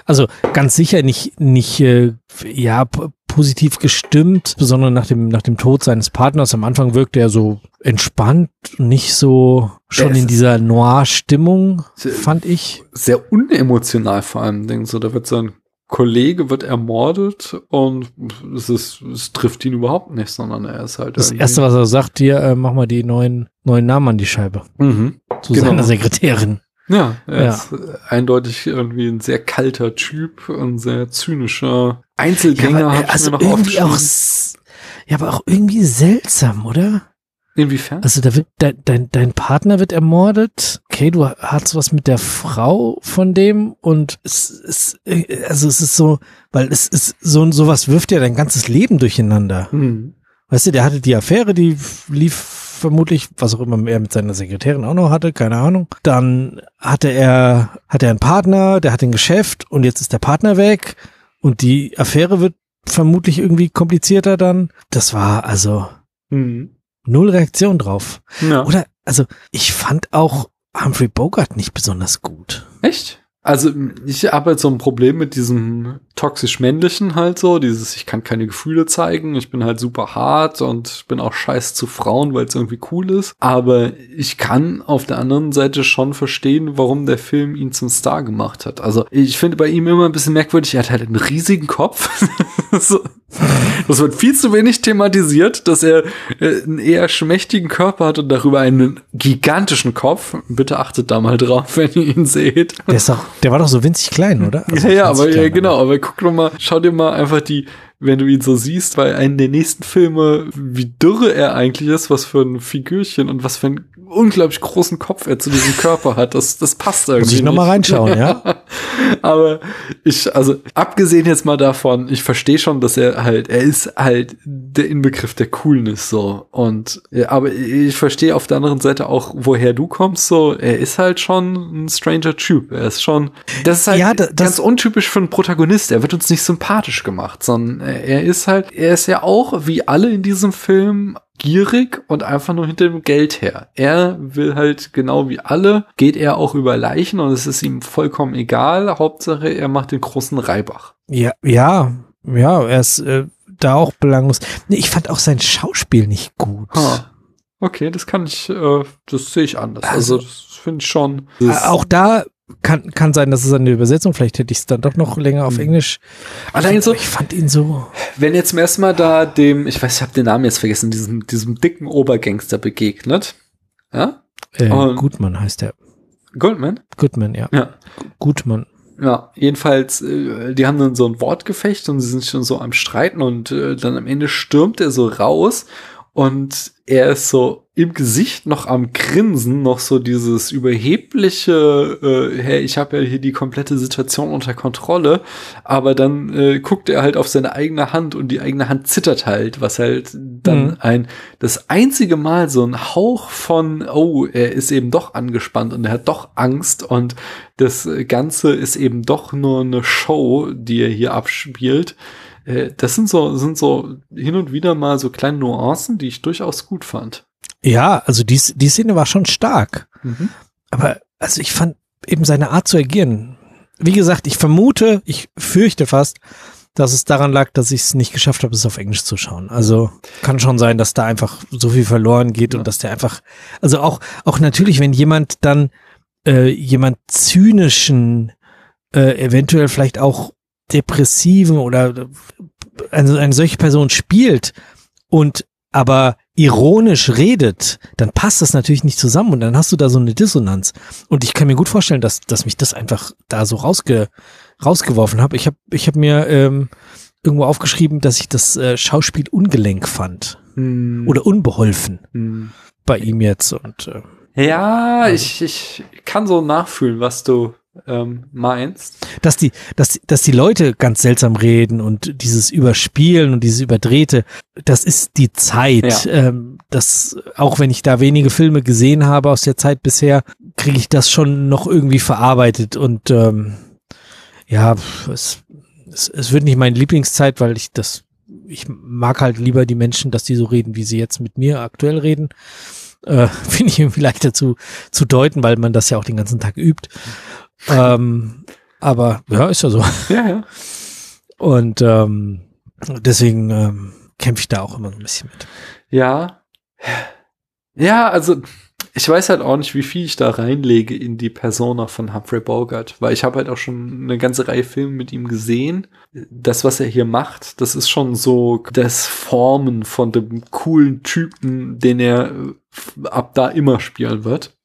also ganz sicher nicht nicht äh, ja positiv gestimmt, besonders nach dem nach dem Tod seines Partners. Am Anfang wirkte er so entspannt, nicht so schon in dieser Noir-Stimmung, fand ich. Sehr unemotional vor allem. Dingen. So, da wird sein Kollege wird ermordet und es ist, es trifft ihn überhaupt nicht, sondern er ist halt Das erste, was er sagt, hier äh, mach mal die neuen neuen Namen an die Scheibe Mhm. zu Genau. seiner Sekretärin. Ja, er Ja. ist äh, eindeutig irgendwie ein sehr kalter Typ, ein sehr zynischer Einzelgänger. aber, äh, also mir noch irgendwie auch, ja, aber auch irgendwie seltsam, oder? Inwiefern? Also da wird dein, dein, dein Partner wird ermordet. Okay, du hast was mit der Frau von dem und es ist also es ist so, weil es ist so sowas wirft ja dein ganzes Leben durcheinander. Hm. Weißt du, der hatte die Affäre, die lief vermutlich, was auch immer er mit seiner Sekretärin auch noch hatte, keine Ahnung. Dann hatte er hatte er einen Partner, der hat ein Geschäft und jetzt ist der Partner weg und die Affäre wird vermutlich irgendwie komplizierter dann. Das war also Hm. null Reaktion drauf. Ja. Oder, also, ich fand auch Humphrey Bogart nicht besonders gut. Echt? Also ich habe halt so ein Problem mit diesem toxisch-männlichen halt so, dieses ich kann keine Gefühle zeigen, ich bin halt super hart und bin auch scheiß zu Frauen, weil es irgendwie cool ist. Aber ich kann auf der anderen Seite schon verstehen, warum der Film ihn zum Star gemacht hat. Also ich finde bei ihm immer ein bisschen merkwürdig, er hat halt einen riesigen Kopf. [LAUGHS] Das wird viel zu wenig thematisiert, dass er äh, einen eher schmächtigen Körper hat und darüber einen gigantischen Kopf. Bitte achtet da mal drauf, [LAUGHS] wenn ihr ihn seht. Der ist doch, der war doch so winzig klein, oder? Also ja, ja, aber ja, genau, aber guck doch mal, schau dir mal einfach die, wenn du ihn so siehst, weil einen der nächsten Filme, wie dürre er eigentlich ist, was für ein Figürchen und was für einen unglaublich großen Kopf er zu diesem Körper hat. Das, das passt irgendwie. Muss ich noch mal nicht. reinschauen, ja? [LAUGHS] Aber ich, also abgesehen jetzt mal davon, ich verstehe schon, dass er halt, er ist halt der Inbegriff der Coolness so. Und aber ich verstehe auf der anderen Seite auch, woher du kommst. So, er ist halt schon ein stranger Typ. Er ist schon, das ist halt Ja, da- das- ganz untypisch für einen Protagonist. Er wird uns nicht sympathisch gemacht, sondern er ist halt, er ist ja auch wie alle in diesem Film gierig und einfach nur hinter dem Geld her. Er will halt genau wie alle, geht er auch über Leichen und es ist ihm vollkommen egal. Hauptsache, er macht den großen Reibach. Ja, ja, ja, er ist äh, da auch belanglos. Nee, ich fand auch sein Schauspiel nicht gut. Ha. Okay, das kann ich, äh, das sehe ich anders. Also- Also, das finde ich schon. Äh, auch da kann, kann sein, dass es eine Übersetzung, vielleicht hätte ich es dann doch noch länger auf Mhm. Englisch. Allein so, Ich fand ihn so. wenn jetzt zum ersten Mal da dem, ich weiß, ich habe den Namen jetzt vergessen, diesem, diesem dicken Obergangster begegnet. Ja? Äh, Und- Gutmann heißt er. Goldman? Goodman, ja. Ja. Gutmann. Ja, jedenfalls, äh, die haben dann so ein Wortgefecht und sie sind schon so am Streiten und äh, dann am Ende stürmt er so raus und er ist so im Gesicht noch am Grinsen, noch so dieses überhebliche, äh, hey, ich habe ja hier die komplette Situation unter Kontrolle, aber dann äh, guckt er halt auf seine eigene Hand und die eigene Hand zittert halt, was halt dann Mhm. ein, das einzige Mal so ein Hauch von, oh, er ist eben doch angespannt und er hat doch Angst und das Ganze ist eben doch nur eine Show, die er hier abspielt. Äh, Das sind so, sind so hin und wieder mal so kleine Nuancen, die ich durchaus gut fand. Ja, also die, die Szene war schon stark. Aber also ich fand eben seine Art zu agieren. Wie gesagt, ich vermute, ich fürchte fast, dass es daran lag, dass ich es nicht geschafft habe, es auf Englisch zu schauen. Also kann schon sein, dass da einfach so viel verloren geht Ja. und dass der einfach, also auch, auch natürlich, wenn jemand dann äh, jemand zynischen, äh, eventuell vielleicht auch depressiven oder äh, eine, eine solche Person spielt und aber ironisch redet, dann passt das natürlich nicht zusammen und dann hast du da so eine Dissonanz. Und ich kann mir gut vorstellen, dass, dass mich das einfach da so rausge, rausgeworfen habe. Ich habe ich hab mir ähm, irgendwo aufgeschrieben, dass ich das äh, Schauspiel ungelenk fand Hm. oder unbeholfen Hm. bei ihm jetzt. Und äh, Ja, Also- ich, ich kann so nachfühlen, was du ähm, meinst. dass die, dass, dass die Leute ganz seltsam reden und dieses Überspielen und dieses Überdrehte, das ist die Zeit. Ja. Ähm, das, auch wenn ich da wenige Filme gesehen habe aus der Zeit bisher, kriege ich das schon noch irgendwie verarbeitet und ähm, ja, es, es, es wird nicht meine Lieblingszeit, weil ich das, ich mag halt lieber die Menschen, dass die so reden, wie sie jetzt mit mir aktuell reden. Äh, [LAUGHS] Finde ich irgendwie leichter zu, zu deuten, weil man das ja auch den ganzen Tag übt. Ähm, aber ja, ist ja so. Ja, ja. Und ähm, deswegen ähm, kämpfe ich da auch immer so ein bisschen mit. Ja. Ja, also ich weiß halt auch nicht, wie viel ich da reinlege in die Persona von Humphrey Bogart, weil ich habe halt auch schon eine ganze Reihe Filme mit ihm gesehen. Das, was er hier macht, das ist schon so das Formen von dem coolen Typen, den er äh, ab da immer spielen wird.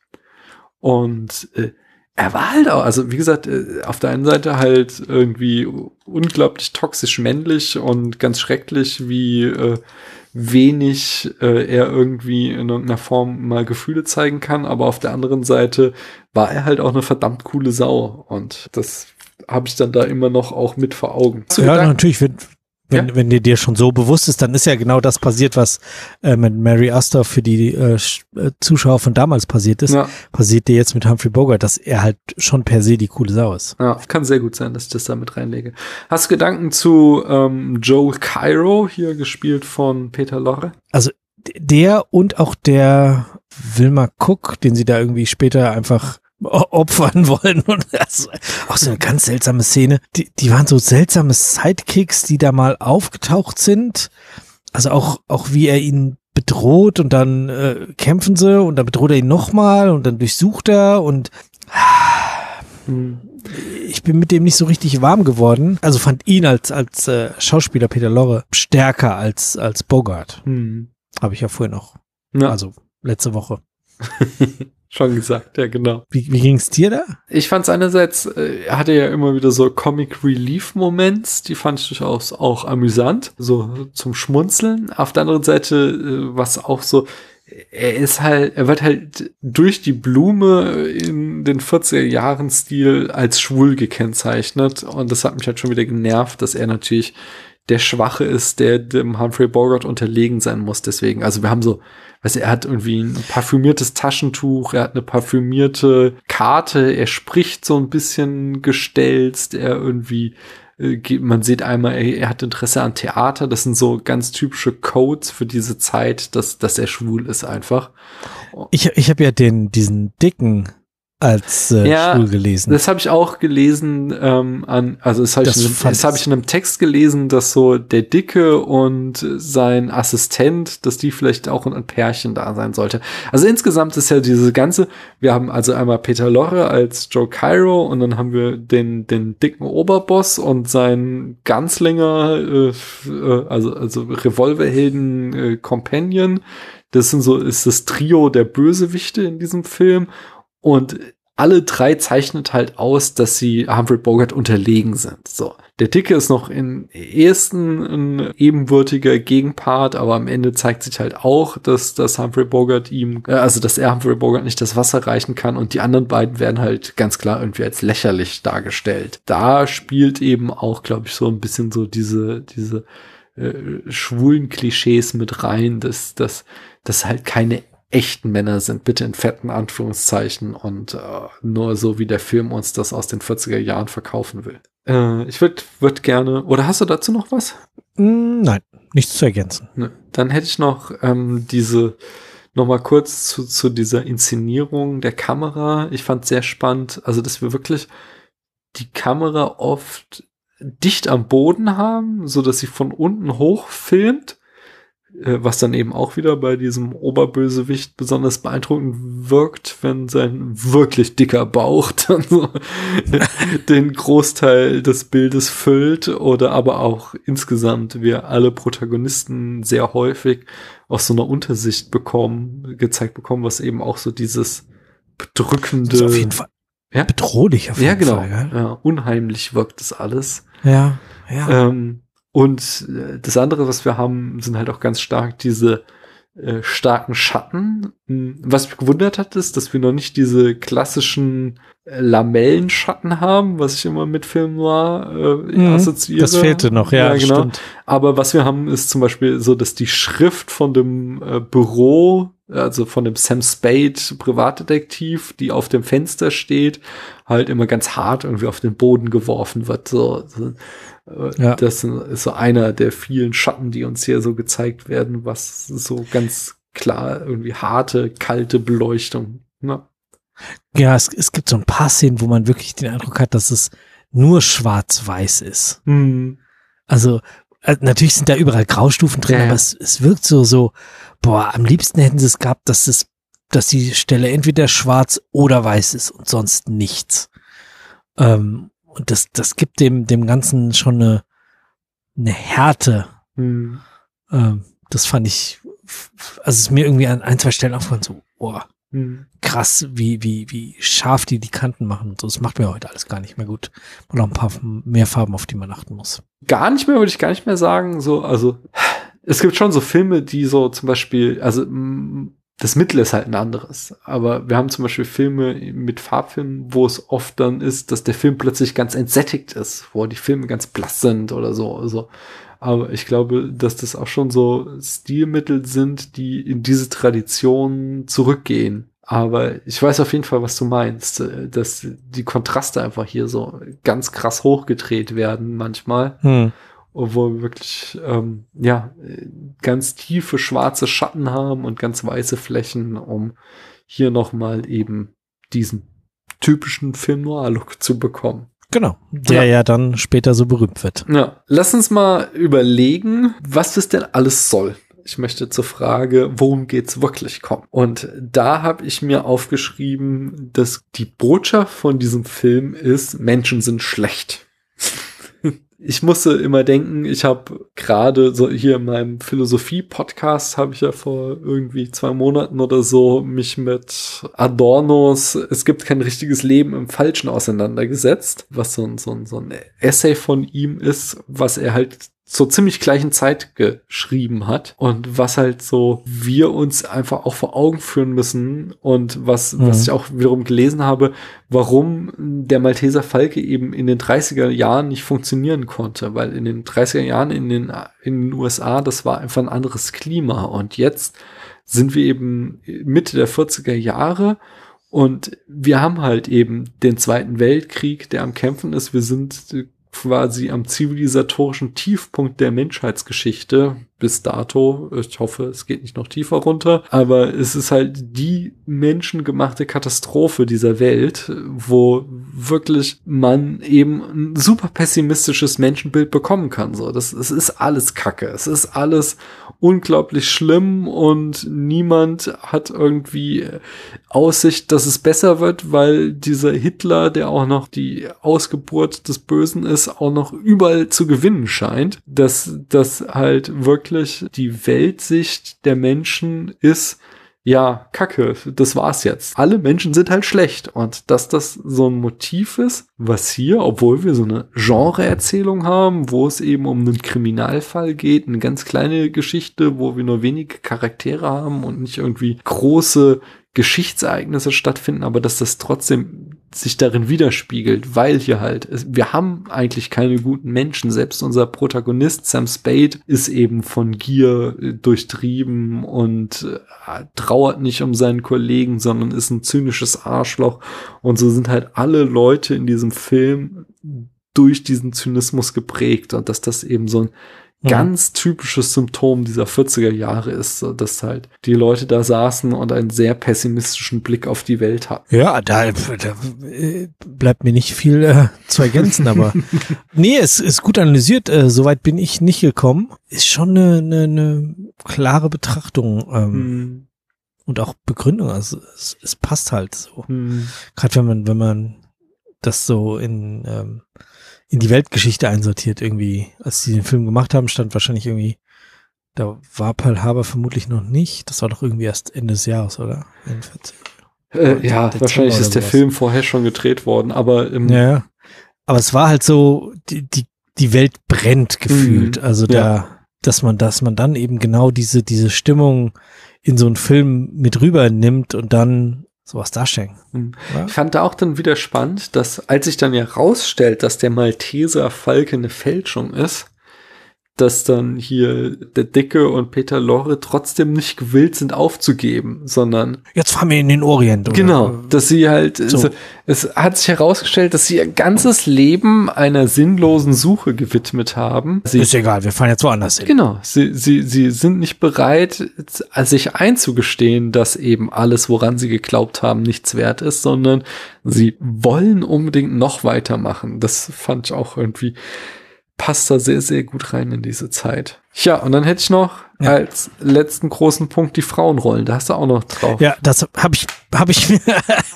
Und äh, er war halt auch, also wie gesagt, äh, auf der einen Seite halt irgendwie unglaublich toxisch männlich und ganz schrecklich, wie äh, wenig äh, er irgendwie in irgendeiner Form mal Gefühle zeigen kann, aber auf der anderen Seite war er halt auch eine verdammt coole Sau und das habe ich dann da immer noch auch mit vor Augen. Ja, natürlich, wenn, wenn, Ja? wenn dir dir schon so bewusst ist, dann ist ja genau das passiert, was äh, mit Mary Astor für die äh, äh, Zuschauer von damals passiert ist. ja, Passiert dir jetzt mit Humphrey Bogart, dass er halt schon per se die coole Sau ist. ja, kann sehr gut sein, dass ich das da mit reinlege. Hast du Gedanken zu ähm, Joel Cairo, hier gespielt von Peter Lorre? D- Der und auch der Wilma Cook, den sie da irgendwie später einfach opfern [LAUGHS] wollen. Und das auch so eine ganz seltsame Szene. Die, die waren so seltsame Sidekicks, die da mal aufgetaucht sind. Also auch, auch wie er ihn bedroht und dann äh, kämpfen sie und dann bedroht er ihn nochmal und dann durchsucht er und Hm. ich bin mit dem nicht so richtig warm geworden. Also fand ihn als, als äh, Schauspieler Peter Lorre stärker als, als Bogart. Hm. Habe ich ja vorhin noch. Ja, Also letzte Woche. [LAUGHS] schon gesagt, ja genau. Wie, wie ging's dir da? Ich fand es einerseits, äh, er hatte ja immer wieder so Comic Relief Moments, die fand ich durchaus auch amüsant, so zum Schmunzeln. Auf der anderen Seite, äh, was auch so, er ist halt, er wird halt durch die Blume in den 40er Jahren Stil als schwul gekennzeichnet und das hat mich halt schon wieder genervt, dass er natürlich der Schwache ist, der dem Humphrey Bogart unterlegen sein muss. Deswegen, also wir haben so, du, er hat irgendwie ein parfümiertes Taschentuch, er hat eine parfümierte Karte, er spricht so ein bisschen gestelzt, er irgendwie, äh, man sieht einmal, er, er hat Interesse an Theater. Das sind so ganz typische Codes für diese Zeit, dass, dass er schwul ist einfach. Ich, ich habe ja den, diesen dicken als äh, Ja, schwul gelesen. Das habe ich auch gelesen, ähm, an, also das habe ich, in das hab ich in einem Text gelesen, dass so der Dicke und sein Assistent, dass die vielleicht auch ein Pärchen da sein sollte. Also insgesamt ist ja diese ganze, wir haben also einmal Peter Lorre als Joe Cairo und dann haben wir den, den dicken Oberboss und seinen Ganzlinger, äh, äh, also, also Revolverhelden äh, Companion. Das sind so, ist das Trio der Bösewichte in diesem Film. Und alle drei zeichnet halt aus, dass sie Humphrey Bogart unterlegen sind. So. Der Dicke ist noch in ehesten ein ebenwürdiger Gegenpart, aber am Ende zeigt sich halt auch, dass, dass Humphrey Bogart ihm, äh, also dass er Humphrey Bogart nicht das Wasser reichen kann und die anderen beiden werden halt ganz klar irgendwie als lächerlich dargestellt. Da spielt eben auch, glaube ich, so ein bisschen so diese, diese äh, schwulen Klischees mit rein, dass, dass, dass halt keine echten Männer sind, bitte in fetten Anführungszeichen und äh, nur so wie der Film uns das aus den 40er Jahren verkaufen will. Äh, ich würde würd gerne, oder hast du dazu noch was? Mm, Nein, nichts zu ergänzen. Ne. Dann hätte ich noch ähm, diese, noch mal kurz zu, zu dieser Inszenierung der Kamera. Ich fand sehr spannend, also dass wir wirklich die Kamera oft dicht am Boden haben, so dass sie von unten hoch filmt, was dann eben auch wieder bei diesem Oberbösewicht besonders beeindruckend wirkt, wenn sein wirklich dicker Bauch [LAUGHS] dann so den Großteil des Bildes füllt oder aber auch insgesamt wir alle Protagonisten sehr häufig aus so einer Untersicht bekommen, gezeigt bekommen, was eben auch so dieses bedrückende, auf jeden Fall Ja. bedrohlich auf jeden ja genau, Fall. gell? ja, unheimlich wirkt das alles. Ja, ja. Ähm, und äh, das andere, was wir haben, sind halt auch ganz stark diese äh, starken Schatten. Hm, Was mich gewundert hat, ist, dass wir noch nicht diese klassischen äh, Lamellenschatten haben, was ich immer mit Film Noir äh, Mhm, assoziiere. das fehlte noch, ja, genau. stimmt. Aber was wir haben, ist zum Beispiel so, dass die Schrift von dem äh, Büro, also von dem Sam Spade Privatdetektiv, die auf dem Fenster steht, halt immer ganz hart irgendwie auf den Boden geworfen wird. So, so äh, Ja. Das ist so einer der vielen Schatten, die uns hier so gezeigt werden, was so ganz klar irgendwie harte, kalte Beleuchtung. Ne? Ja, es, es gibt so ein paar Szenen, wo man wirklich den Eindruck hat, dass es nur schwarz-weiß ist. Hm. Also äh, natürlich sind da überall Graustufen drin, ja. aber es, es wirkt so so, boah, am liebsten hätten sie es gehabt, dass es, dass die Stelle entweder schwarz oder weiß ist und sonst nichts. Ähm, und das, das gibt dem, dem Ganzen schon eine, eine Härte. Hm. Ähm, das fand ich, also es ist mir irgendwie an ein, zwei Stellen aufgefallen, so, boah, Hm. krass, wie, wie, wie scharf die die Kanten machen und so. Das macht mir heute alles gar nicht mehr gut. Und noch ein paar mehr Farben, auf die man achten muss. gar nicht mehr, würde ich gar nicht mehr sagen. So, also es gibt schon so Filme, die so zum Beispiel, also das Mittel ist halt ein anderes. Aber wir haben zum Beispiel Filme mit Farbfilmen, wo es oft dann ist, dass der Film plötzlich ganz entsättigt ist, wo die Filme ganz blass sind oder so. Also, aber ich glaube, dass das auch schon so Stilmittel sind, die in diese Tradition zurückgehen. Aber ich weiß auf jeden Fall, was du meinst, dass die Kontraste einfach hier so ganz krass hochgedreht werden manchmal, Hm. Obwohl wir wirklich ähm, ja ganz tiefe schwarze Schatten haben und ganz weiße Flächen, um hier noch mal eben diesen typischen Film Noir Look zu bekommen. Genau. Der ja. dann später so berühmt wird. Ja, lass uns mal überlegen, was das denn alles soll. Ich möchte zur Frage, worum geht's wirklich kommen? Und da habe ich mir aufgeschrieben, dass die Botschaft von diesem Film ist, Menschen sind schlecht. Ich musste immer denken, ich habe gerade so hier in meinem Philosophie-Podcast habe ich ja vor irgendwie zwei Monaten oder so mich mit Adornos Es gibt kein richtiges Leben im Falschen auseinandergesetzt, was so ein, so ein, so ein Essay von ihm ist, was er halt zur ziemlich gleichen Zeit geschrieben hat und was halt so wir uns einfach auch vor Augen führen müssen und was, Mhm. was ich auch wiederum gelesen habe, warum der Malteser Falke eben in den 30er Jahren nicht funktionieren konnte, weil in den 30er Jahren in den, in den USA, das war einfach ein anderes Klima und jetzt sind wir eben Mitte der 40er Jahre und wir haben halt eben den Zweiten Weltkrieg, der am Kämpfen ist. Wir sind quasi am zivilisatorischen Tiefpunkt der Menschheitsgeschichte. bis dato. Ich hoffe, es geht nicht noch tiefer runter. Aber es ist halt die menschengemachte Katastrophe dieser Welt, wo wirklich man eben ein super pessimistisches Menschenbild bekommen kann. So, das, es ist alles Kacke. Es ist alles unglaublich schlimm und niemand hat irgendwie Aussicht, dass es besser wird, weil dieser Hitler, der auch noch die Ausgeburt des Bösen ist, auch noch überall zu gewinnen scheint. Dass das halt wirklich die Weltsicht der Menschen ist, ja, Kacke, das war's jetzt. Alle Menschen sind halt schlecht. Und dass das so ein Motiv ist, was hier, obwohl wir so eine Genre-Erzählung haben, wo es eben um einen Kriminalfall geht, eine ganz kleine Geschichte, wo wir nur wenige Charaktere haben und nicht irgendwie große Geschichtsereignisse stattfinden, aber dass das trotzdem sich darin widerspiegelt, weil hier halt, wir haben eigentlich keine guten Menschen. Selbst unser Protagonist Sam Spade ist eben von Gier äh, durchtrieben und äh, trauert nicht um seinen Kollegen, sondern ist ein zynisches Arschloch. Und so sind halt alle Leute in diesem Film durch diesen Zynismus geprägt und dass das eben so ein. Ganz typisches Symptom dieser 40er Jahre ist, dass halt die Leute da saßen und einen sehr pessimistischen Blick auf die Welt hatten. Ja, da, da äh, bleibt mir nicht viel äh, zu ergänzen, aber [LAUGHS] nee, es ist gut analysiert. Äh, Soweit bin ich nicht gekommen. Ist schon eine, eine, eine klare Betrachtung. Ähm, hm. Und auch Begründung, also es, es passt halt so. Hm. Gerade wenn man, wenn man das so in ähm, in die Weltgeschichte einsortiert irgendwie. Als sie den Film gemacht haben, stand wahrscheinlich irgendwie, da war Pearl Harbor vermutlich noch nicht. Das war doch irgendwie erst Ende des Jahres, oder? Äh, ja, Dezember wahrscheinlich ist der sowas. Film vorher schon gedreht worden, aber im ja, aber es war halt so, die, die, die Welt brennt gefühlt. Mhm, also da, ja. dass man, dass man dann eben genau diese, diese Stimmung in so einen Film mit rüber nimmt und dann sowas darstellen. Mhm. Ja? Ich fand da auch dann wieder spannend, dass als sich dann ja rausstellt, dass der Malteser Falke eine Fälschung ist, dass dann hier der Dicke und Peter Lorre trotzdem nicht gewillt sind aufzugeben, sondern jetzt fahren wir in den Orient. Oder? Genau, dass sie halt so. es, es, hat sich herausgestellt, dass sie ihr ganzes Leben einer sinnlosen Suche gewidmet haben. Sie, ist egal, wir fahren jetzt woanders hin. Genau, sie sie sie sind nicht bereit, sich einzugestehen, dass eben alles, woran sie geglaubt haben, nichts wert ist, sondern sie wollen unbedingt noch weitermachen. Das fand ich auch irgendwie passt da sehr, sehr gut rein in diese Zeit. Ja, und dann hätte ich noch ja. als letzten großen Punkt die Frauenrollen. Da hast du auch noch drauf. Ja, das habe ich, hab ich mir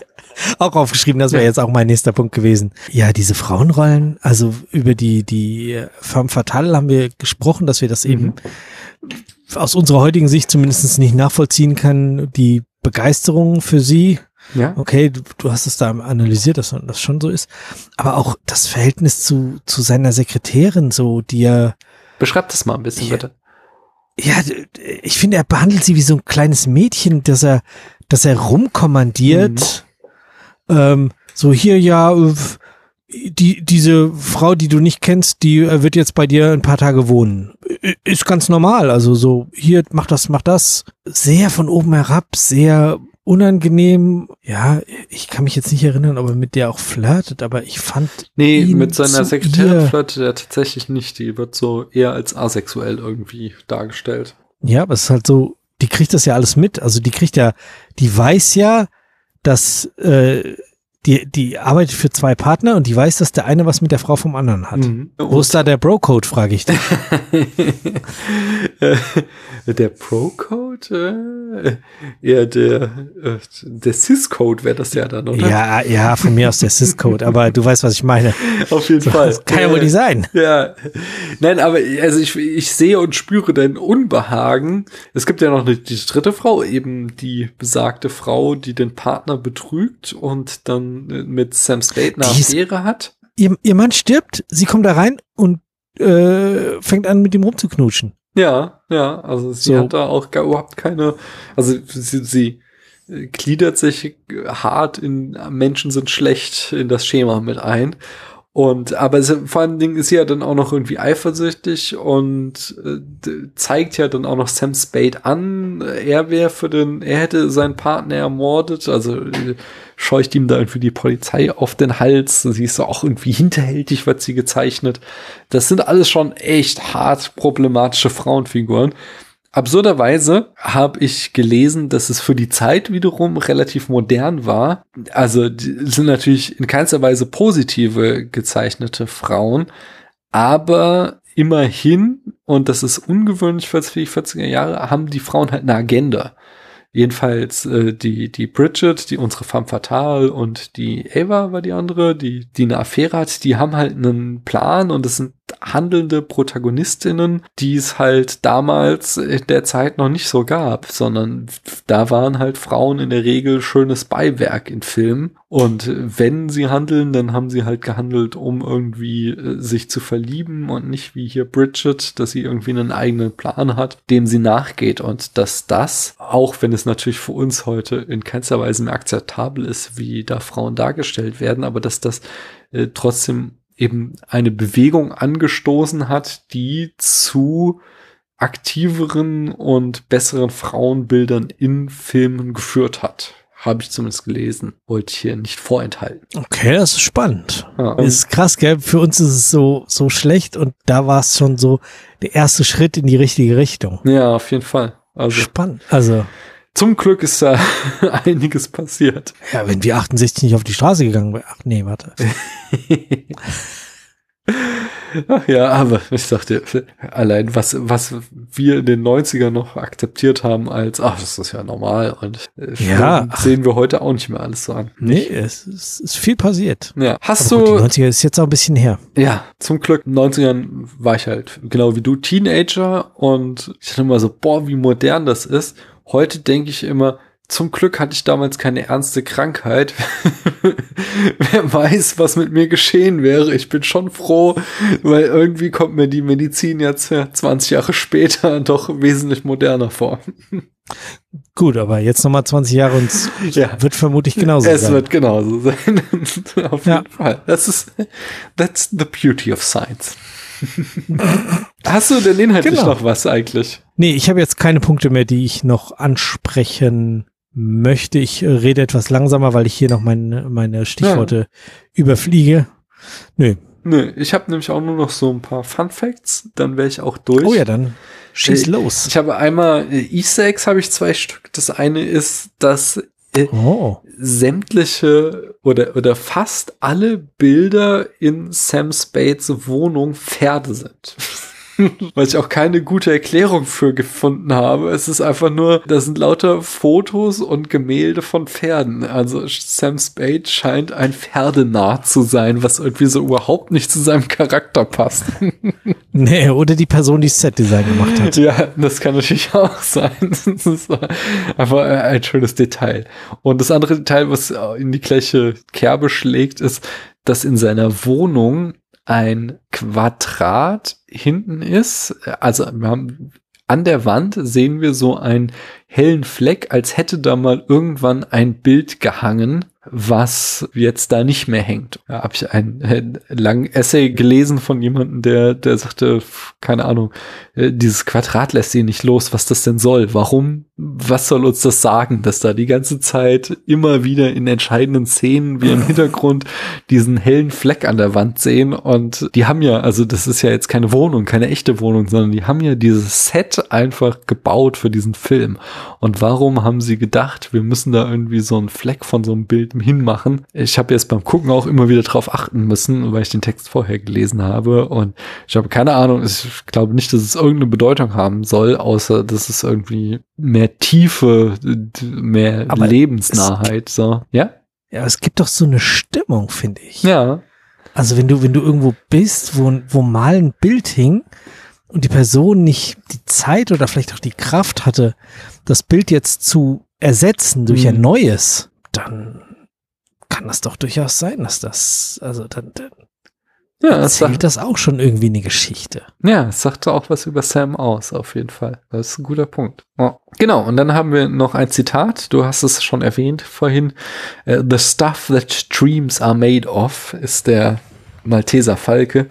[LAUGHS] auch aufgeschrieben. Das wäre ja. jetzt auch mein nächster Punkt gewesen. Ja, diese Frauenrollen, also über die, die Femme Fatale haben wir gesprochen, dass wir das mhm. eben aus unserer heutigen Sicht zumindest nicht nachvollziehen können. Die Begeisterung für sie ja. Okay, du, du hast es da analysiert, dass das schon so ist. Aber auch das Verhältnis zu, zu seiner Sekretärin, so, die er. Beschreib das mal ein bisschen, die, bitte. Ja, ich finde, er behandelt sie wie so ein kleines Mädchen, dass er, dass er rumkommandiert. Mhm. Ähm, so hier, ja, die, diese Frau, die du nicht kennst, die wird jetzt bei dir ein paar Tage wohnen. Ist ganz normal. Also so, hier, mach das, mach das. Sehr von oben herab, sehr unangenehm. Ja, ich kann mich jetzt nicht erinnern, ob er mit der auch flirtet, aber ich fand. Nee, mit seiner Sekretärin flirtet er tatsächlich nicht. Die wird so eher als asexuell irgendwie dargestellt. Ja, aber es ist halt so, die kriegt das ja alles mit. Also die kriegt ja, die weiß ja, dass äh, die, die arbeitet für zwei Partner und die weiß, dass der eine was mit der Frau vom anderen hat. Mhm. Wo ist da der Bro-Code, frage ich dich. [LAUGHS] der Pro-Code? Äh, eher der, äh, der Sys-Code wäre das ja dann, oder? Ja, ja, von mir aus der Sys-Code, aber du weißt, was ich meine. Auf jeden so, Fall. kann ja wohl nicht sein. Ja. Nein, aber also ich, ich sehe und spüre dein Unbehagen. Es gibt ja noch eine, die dritte Frau, eben die besagte Frau, die den Partner betrügt und dann mit Sam Spade eine Affäre hat. Ihr, ihr Mann stirbt, sie kommt da rein und äh, fängt an, mit ihm rumzuknutschen. Ja, ja, also sie so. hat da auch gar, überhaupt keine, also sie, sie gliedert sich hart in Menschen sind schlecht in das Schema mit ein. Und aber es, vor allen Dingen ist sie ja dann auch noch irgendwie eifersüchtig und äh, zeigt ja dann auch noch Sam Spade an, er wäre für den, er hätte seinen Partner ermordet, also äh, scheucht ihm da irgendwie die Polizei auf den Hals. Sie ist auch irgendwie hinterhältig, wird sie gezeichnet. Das sind alles schon echt hart problematische Frauenfiguren. Absurderweise habe ich gelesen, dass es für die Zeit wiederum relativ modern war. Also die sind natürlich in keinster Weise positive gezeichnete Frauen, aber immerhin, und das ist ungewöhnlich für die 40er Jahre, haben die Frauen halt eine Agenda. Jedenfalls äh, die, die Bridget, die unsere femme fatale und die Ava war die andere, die, die eine Affäre hat, die haben halt einen Plan und es sind handelnde Protagonistinnen, die es halt damals in der Zeit noch nicht so gab, sondern da waren halt Frauen in der Regel schönes Beiwerk in Filmen. Und wenn sie handeln, dann haben sie halt gehandelt, um irgendwie äh, sich zu verlieben und nicht wie hier Bridget, dass sie irgendwie einen eigenen Plan hat, dem sie nachgeht. Und dass das, auch wenn es natürlich für uns heute in keinster Weise mehr akzeptabel ist, wie da Frauen dargestellt werden, aber dass das äh, trotzdem eben eine Bewegung angestoßen hat, die zu aktiveren und besseren Frauenbildern in Filmen geführt hat. Habe ich zumindest gelesen. Wollte ich hier nicht vorenthalten. Okay, das ist spannend. Ja, Das ist krass, gell? Für uns ist es so, so schlecht und da war es schon so der erste Schritt in die richtige Richtung. ja, auf jeden Fall. Also Spannend. Also, zum Glück ist da [LAUGHS] einiges passiert. ja, wenn wir 68 nicht auf die Straße gegangen wären. Ach nee, warte. [LAUGHS] Ach ja, aber ich dachte, allein was, was wir in den 90ern noch akzeptiert haben als, ach, das ist ja normal und äh, Ja. sehen wir heute auch nicht mehr alles so an. Nee, es, es ist viel passiert. Ja, hast Aber gut, du, die 90er ist jetzt auch ein bisschen her. ja, zum Glück, in den 90ern war ich halt, genau wie du, Teenager und ich dachte immer so, boah, wie modern das ist. Heute denke ich immer, zum Glück hatte ich damals keine ernste Krankheit. [LAUGHS] Wer weiß, was mit mir geschehen wäre. Ich bin schon froh, weil irgendwie kommt mir die Medizin jetzt ja, 20 Jahre später [LAUGHS] doch wesentlich moderner vor. Gut, aber jetzt nochmal 20 Jahre und es [LAUGHS] Ja. wird vermutlich genauso es sein. wird genauso sein. Auf Ja. jeden Fall. Das ist, that's the beauty of science. Hast du denn inhaltlich Genau. noch was eigentlich? Nee, ich habe jetzt keine Punkte mehr, die ich noch ansprechen möchte. Ich äh, rede etwas langsamer, weil ich hier noch meine, meine Stichworte überfliege. Nö. Nö, ich habe nämlich auch nur noch so ein paar Fun Facts, dann wäre ich auch durch. Oh ja, dann schieß Äh, los. Ich habe einmal äh, Easter Eggs habe ich zwei Stück. Das eine ist, dass äh, Oh. sämtliche oder oder fast alle Bilder in Sam Spades Wohnung Pferde sind. [LAUGHS] [LAUGHS] Weil ich auch keine gute Erklärung für gefunden habe. Es ist einfach nur, da sind lauter Fotos und Gemälde von Pferden. Also Sam Spade scheint ein Pferdenah zu sein, was irgendwie so überhaupt nicht zu seinem Charakter passt. [LAUGHS] Nee, oder die Person, die das Set-Design gemacht hat. Ja, das kann natürlich [LAUGHS] auch sein. Das ist einfach ein schönes Detail. Und das andere Detail, was in die gleiche Kerbe schlägt, ist, dass in seiner Wohnung ein Quadrat hinten ist. Also wir haben an der Wand sehen wir so einen hellen Fleck, als hätte da mal irgendwann ein Bild gehangen, was jetzt da nicht mehr hängt. Da habe ich einen, einen langen Essay gelesen von jemandem, der, der sagte, keine Ahnung, äh, dieses Quadrat lässt sie nicht los, was das denn soll. Warum? Was soll uns das sagen, dass da die ganze Zeit immer wieder in entscheidenden Szenen wir im Hintergrund diesen hellen Fleck an der Wand sehen und die haben ja, also das ist ja jetzt keine Wohnung, keine echte Wohnung, sondern die haben ja dieses Set einfach gebaut für diesen Film. Und warum haben sie gedacht, wir müssen da irgendwie so einen Fleck von so einem Bild hinmachen? Ich habe jetzt beim Gucken auch immer wieder drauf achten müssen, weil ich den Text vorher gelesen habe und ich habe keine Ahnung, ich glaube nicht, dass es irgendeine Bedeutung haben soll, außer dass es irgendwie mehr Tiefe, d- mehr Aber Lebensnahheit, so. Ja? Ja, es gibt doch so eine Stimmung, finde ich. Ja. Also wenn du, wenn du irgendwo bist, wo, wo mal ein Bild hing und die Person nicht die Zeit oder vielleicht auch die Kraft hatte, das Bild jetzt zu ersetzen durch ein Mhm. neues, dann kann das doch durchaus sein, dass das, also dann, dann Ja, es erzählt sagt, das auch schon irgendwie eine Geschichte. ja, es sagte auch was über Sam aus, auf jeden Fall. Das ist ein guter Punkt. Ja. Genau, und dann haben wir noch ein Zitat. Du hast es schon erwähnt vorhin. Äh, The stuff that dreams are made of ist der Malteser Falke.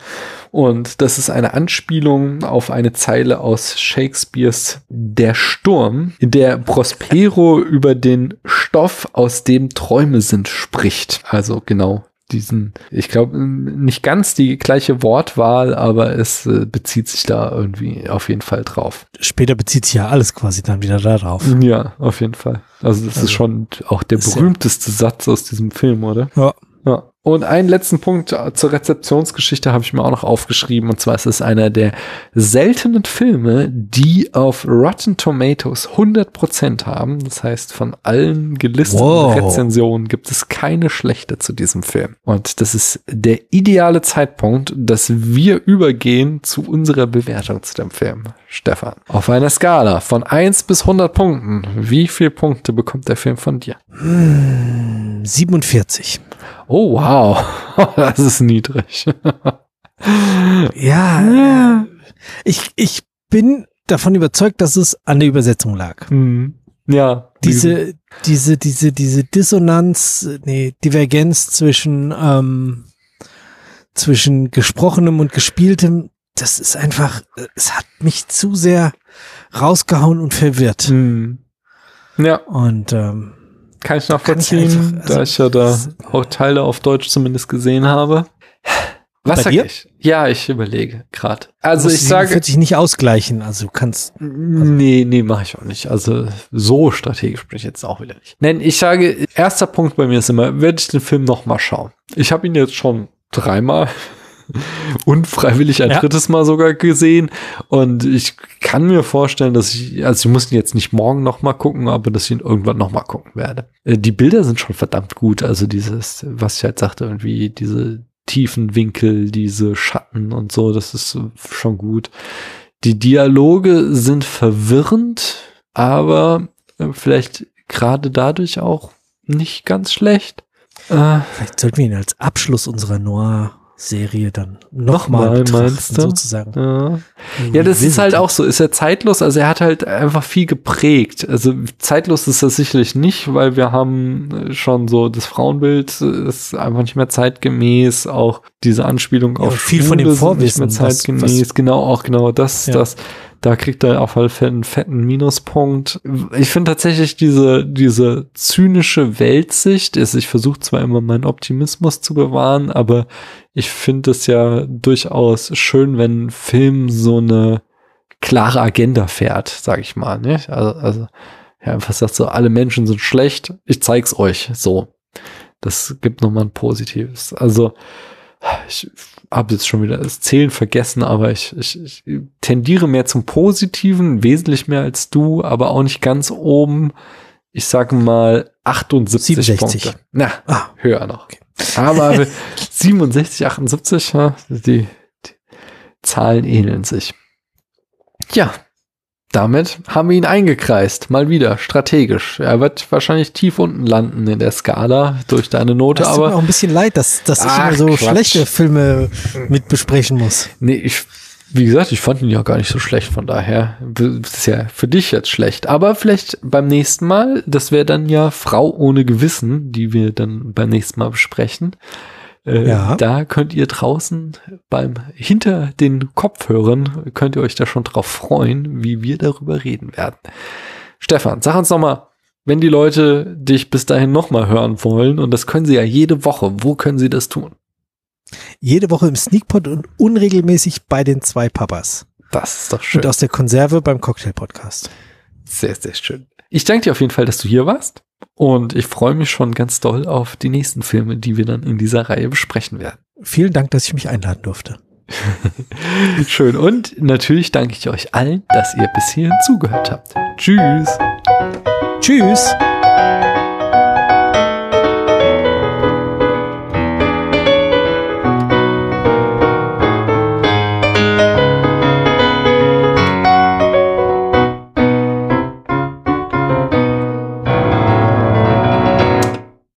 Und das ist eine Anspielung auf eine Zeile aus Shakespeares Der Sturm, in der Prospero über den Stoff, aus dem Träume sind, spricht. Also genau diesen, ich glaube, nicht ganz die gleiche Wortwahl, aber es äh, bezieht sich da irgendwie auf jeden Fall drauf. Später bezieht sich ja alles quasi dann wieder darauf. Ja, auf jeden Fall. Also das Also, ist schon auch der ist ja- berühmteste Satz aus diesem Film, oder? Ja. Und einen letzten Punkt zur Rezeptionsgeschichte habe ich mir auch noch aufgeschrieben. Und zwar ist es einer der seltenen Filme, die auf Rotten Tomatoes 100% haben. Das heißt, von allen gelisteten Wow. Rezensionen gibt es keine schlechte zu diesem Film. Und das ist der ideale Zeitpunkt, dass wir übergehen zu unserer Bewertung zu dem Film. Stefan, auf einer Skala von 1 bis 100 Punkten, wie viele Punkte bekommt der Film von dir? 47. Oh, wow. [LAUGHS] Das ist niedrig. Ja, ich, ich bin davon überzeugt, dass es an der Übersetzung lag. Hm. Ja. Diese, diese, diese, diese Dissonanz, nee, Divergenz zwischen, ähm, zwischen gesprochenem und gespieltem, das ist einfach, es hat mich zu sehr rausgehauen und verwirrt. Hm. Ja, Und ähm, kann ich Kann ich nachvollziehen, einfach- also, da ich ja da auch Teile auf Deutsch zumindest gesehen habe. Was Bei sag dir? ich? Ja, ich überlege gerade. Also ich sage, 47 nicht ausgleichen, also du kannst, nee, nee, mache ich auch nicht. Also so strategisch bin ich jetzt auch wieder nicht. Nein, ich sage, erster Punkt bei mir ist immer, werde ich den Film noch mal schauen. Ich habe ihn jetzt schon dreimal unfreiwillig ein Ja. drittes Mal sogar gesehen und ich kann mir vorstellen, dass ich, also ich muss ihn jetzt nicht morgen noch mal gucken, aber dass ich ihn irgendwann noch mal gucken werde. Äh, Die Bilder sind schon verdammt gut, also dieses, was ich halt sagte, irgendwie diese tiefen Winkel, diese Schatten und so, das ist schon gut. Die Dialoge sind verwirrend, aber äh, vielleicht gerade dadurch auch nicht ganz schlecht. Äh, vielleicht sollten wir ihn als Abschluss unserer Noir-Serie dann Nochmal, betrachten, sozusagen. ja. Ja, das ist halt auch so. Ist er zeitlos? Also er hat halt einfach viel geprägt. Also zeitlos ist er sicherlich nicht, weil wir haben schon so das Frauenbild ist einfach nicht mehr zeitgemäß. Auch diese Anspielung Ja, auf viel von dem Schwule sind nicht mehr Vorwissen, was- zeitgemäß. genau, auch genau das, Ja. das. Da kriegt er auf alle Fälle einen fetten Minuspunkt. Ich finde tatsächlich diese, diese zynische Weltsicht, ist, ich versuche zwar immer meinen Optimismus zu bewahren, aber ich finde es ja durchaus schön, wenn ein Film so eine klare Agenda fährt, sag ich mal. Ne? Also, also ja, einfach sagt so, alle Menschen sind schlecht, ich zeig's euch. So. Das gibt nochmal ein Positives. Also, ich habe jetzt schon wieder das Zählen vergessen, aber ich, ich, ich tendiere mehr zum Positiven, wesentlich mehr als du, aber auch nicht ganz oben. Ich sage mal 78 67. Punkte. Na, Ah, höher noch. Aber [LAUGHS] 67, 78, ja, die, die Zahlen ähneln sich. Ja, damit haben wir ihn eingekreist. Mal wieder strategisch. Er wird wahrscheinlich tief unten landen in der Skala durch deine Note, das tut mir auch ein bisschen leid, dass, dass ich Ach, immer so Quatsch. schlechte Filme mit besprechen muss. nee, ich, wie gesagt, ich fand ihn ja gar nicht so schlecht. Von daher das ist ja für dich jetzt schlecht. Aber vielleicht beim nächsten Mal, das wäre dann ja Frau ohne Gewissen, die wir dann beim nächsten Mal besprechen. Äh, Ja. Da könnt ihr draußen beim hinter den Kopfhörern könnt ihr euch da schon drauf freuen, wie wir darüber reden werden. Stefan, sag uns noch mal, wenn die Leute dich bis dahin noch mal hören wollen und das können sie ja jede Woche, wo können sie das tun? Jede Woche im Sneakpot und unregelmäßig bei den zwei Papas. Das ist doch schön. Und aus der Konserve beim Cocktail-Podcast. Sehr, sehr schön. Ich danke dir auf jeden Fall, dass du hier warst. Und ich freue mich schon ganz doll auf die nächsten Filme, die wir dann in dieser Reihe besprechen werden. Vielen Dank, dass ich mich einladen durfte. [LAUGHS] Schön. Und natürlich danke ich euch allen, dass ihr bis hierhin zugehört habt. Tschüss. Tschüss.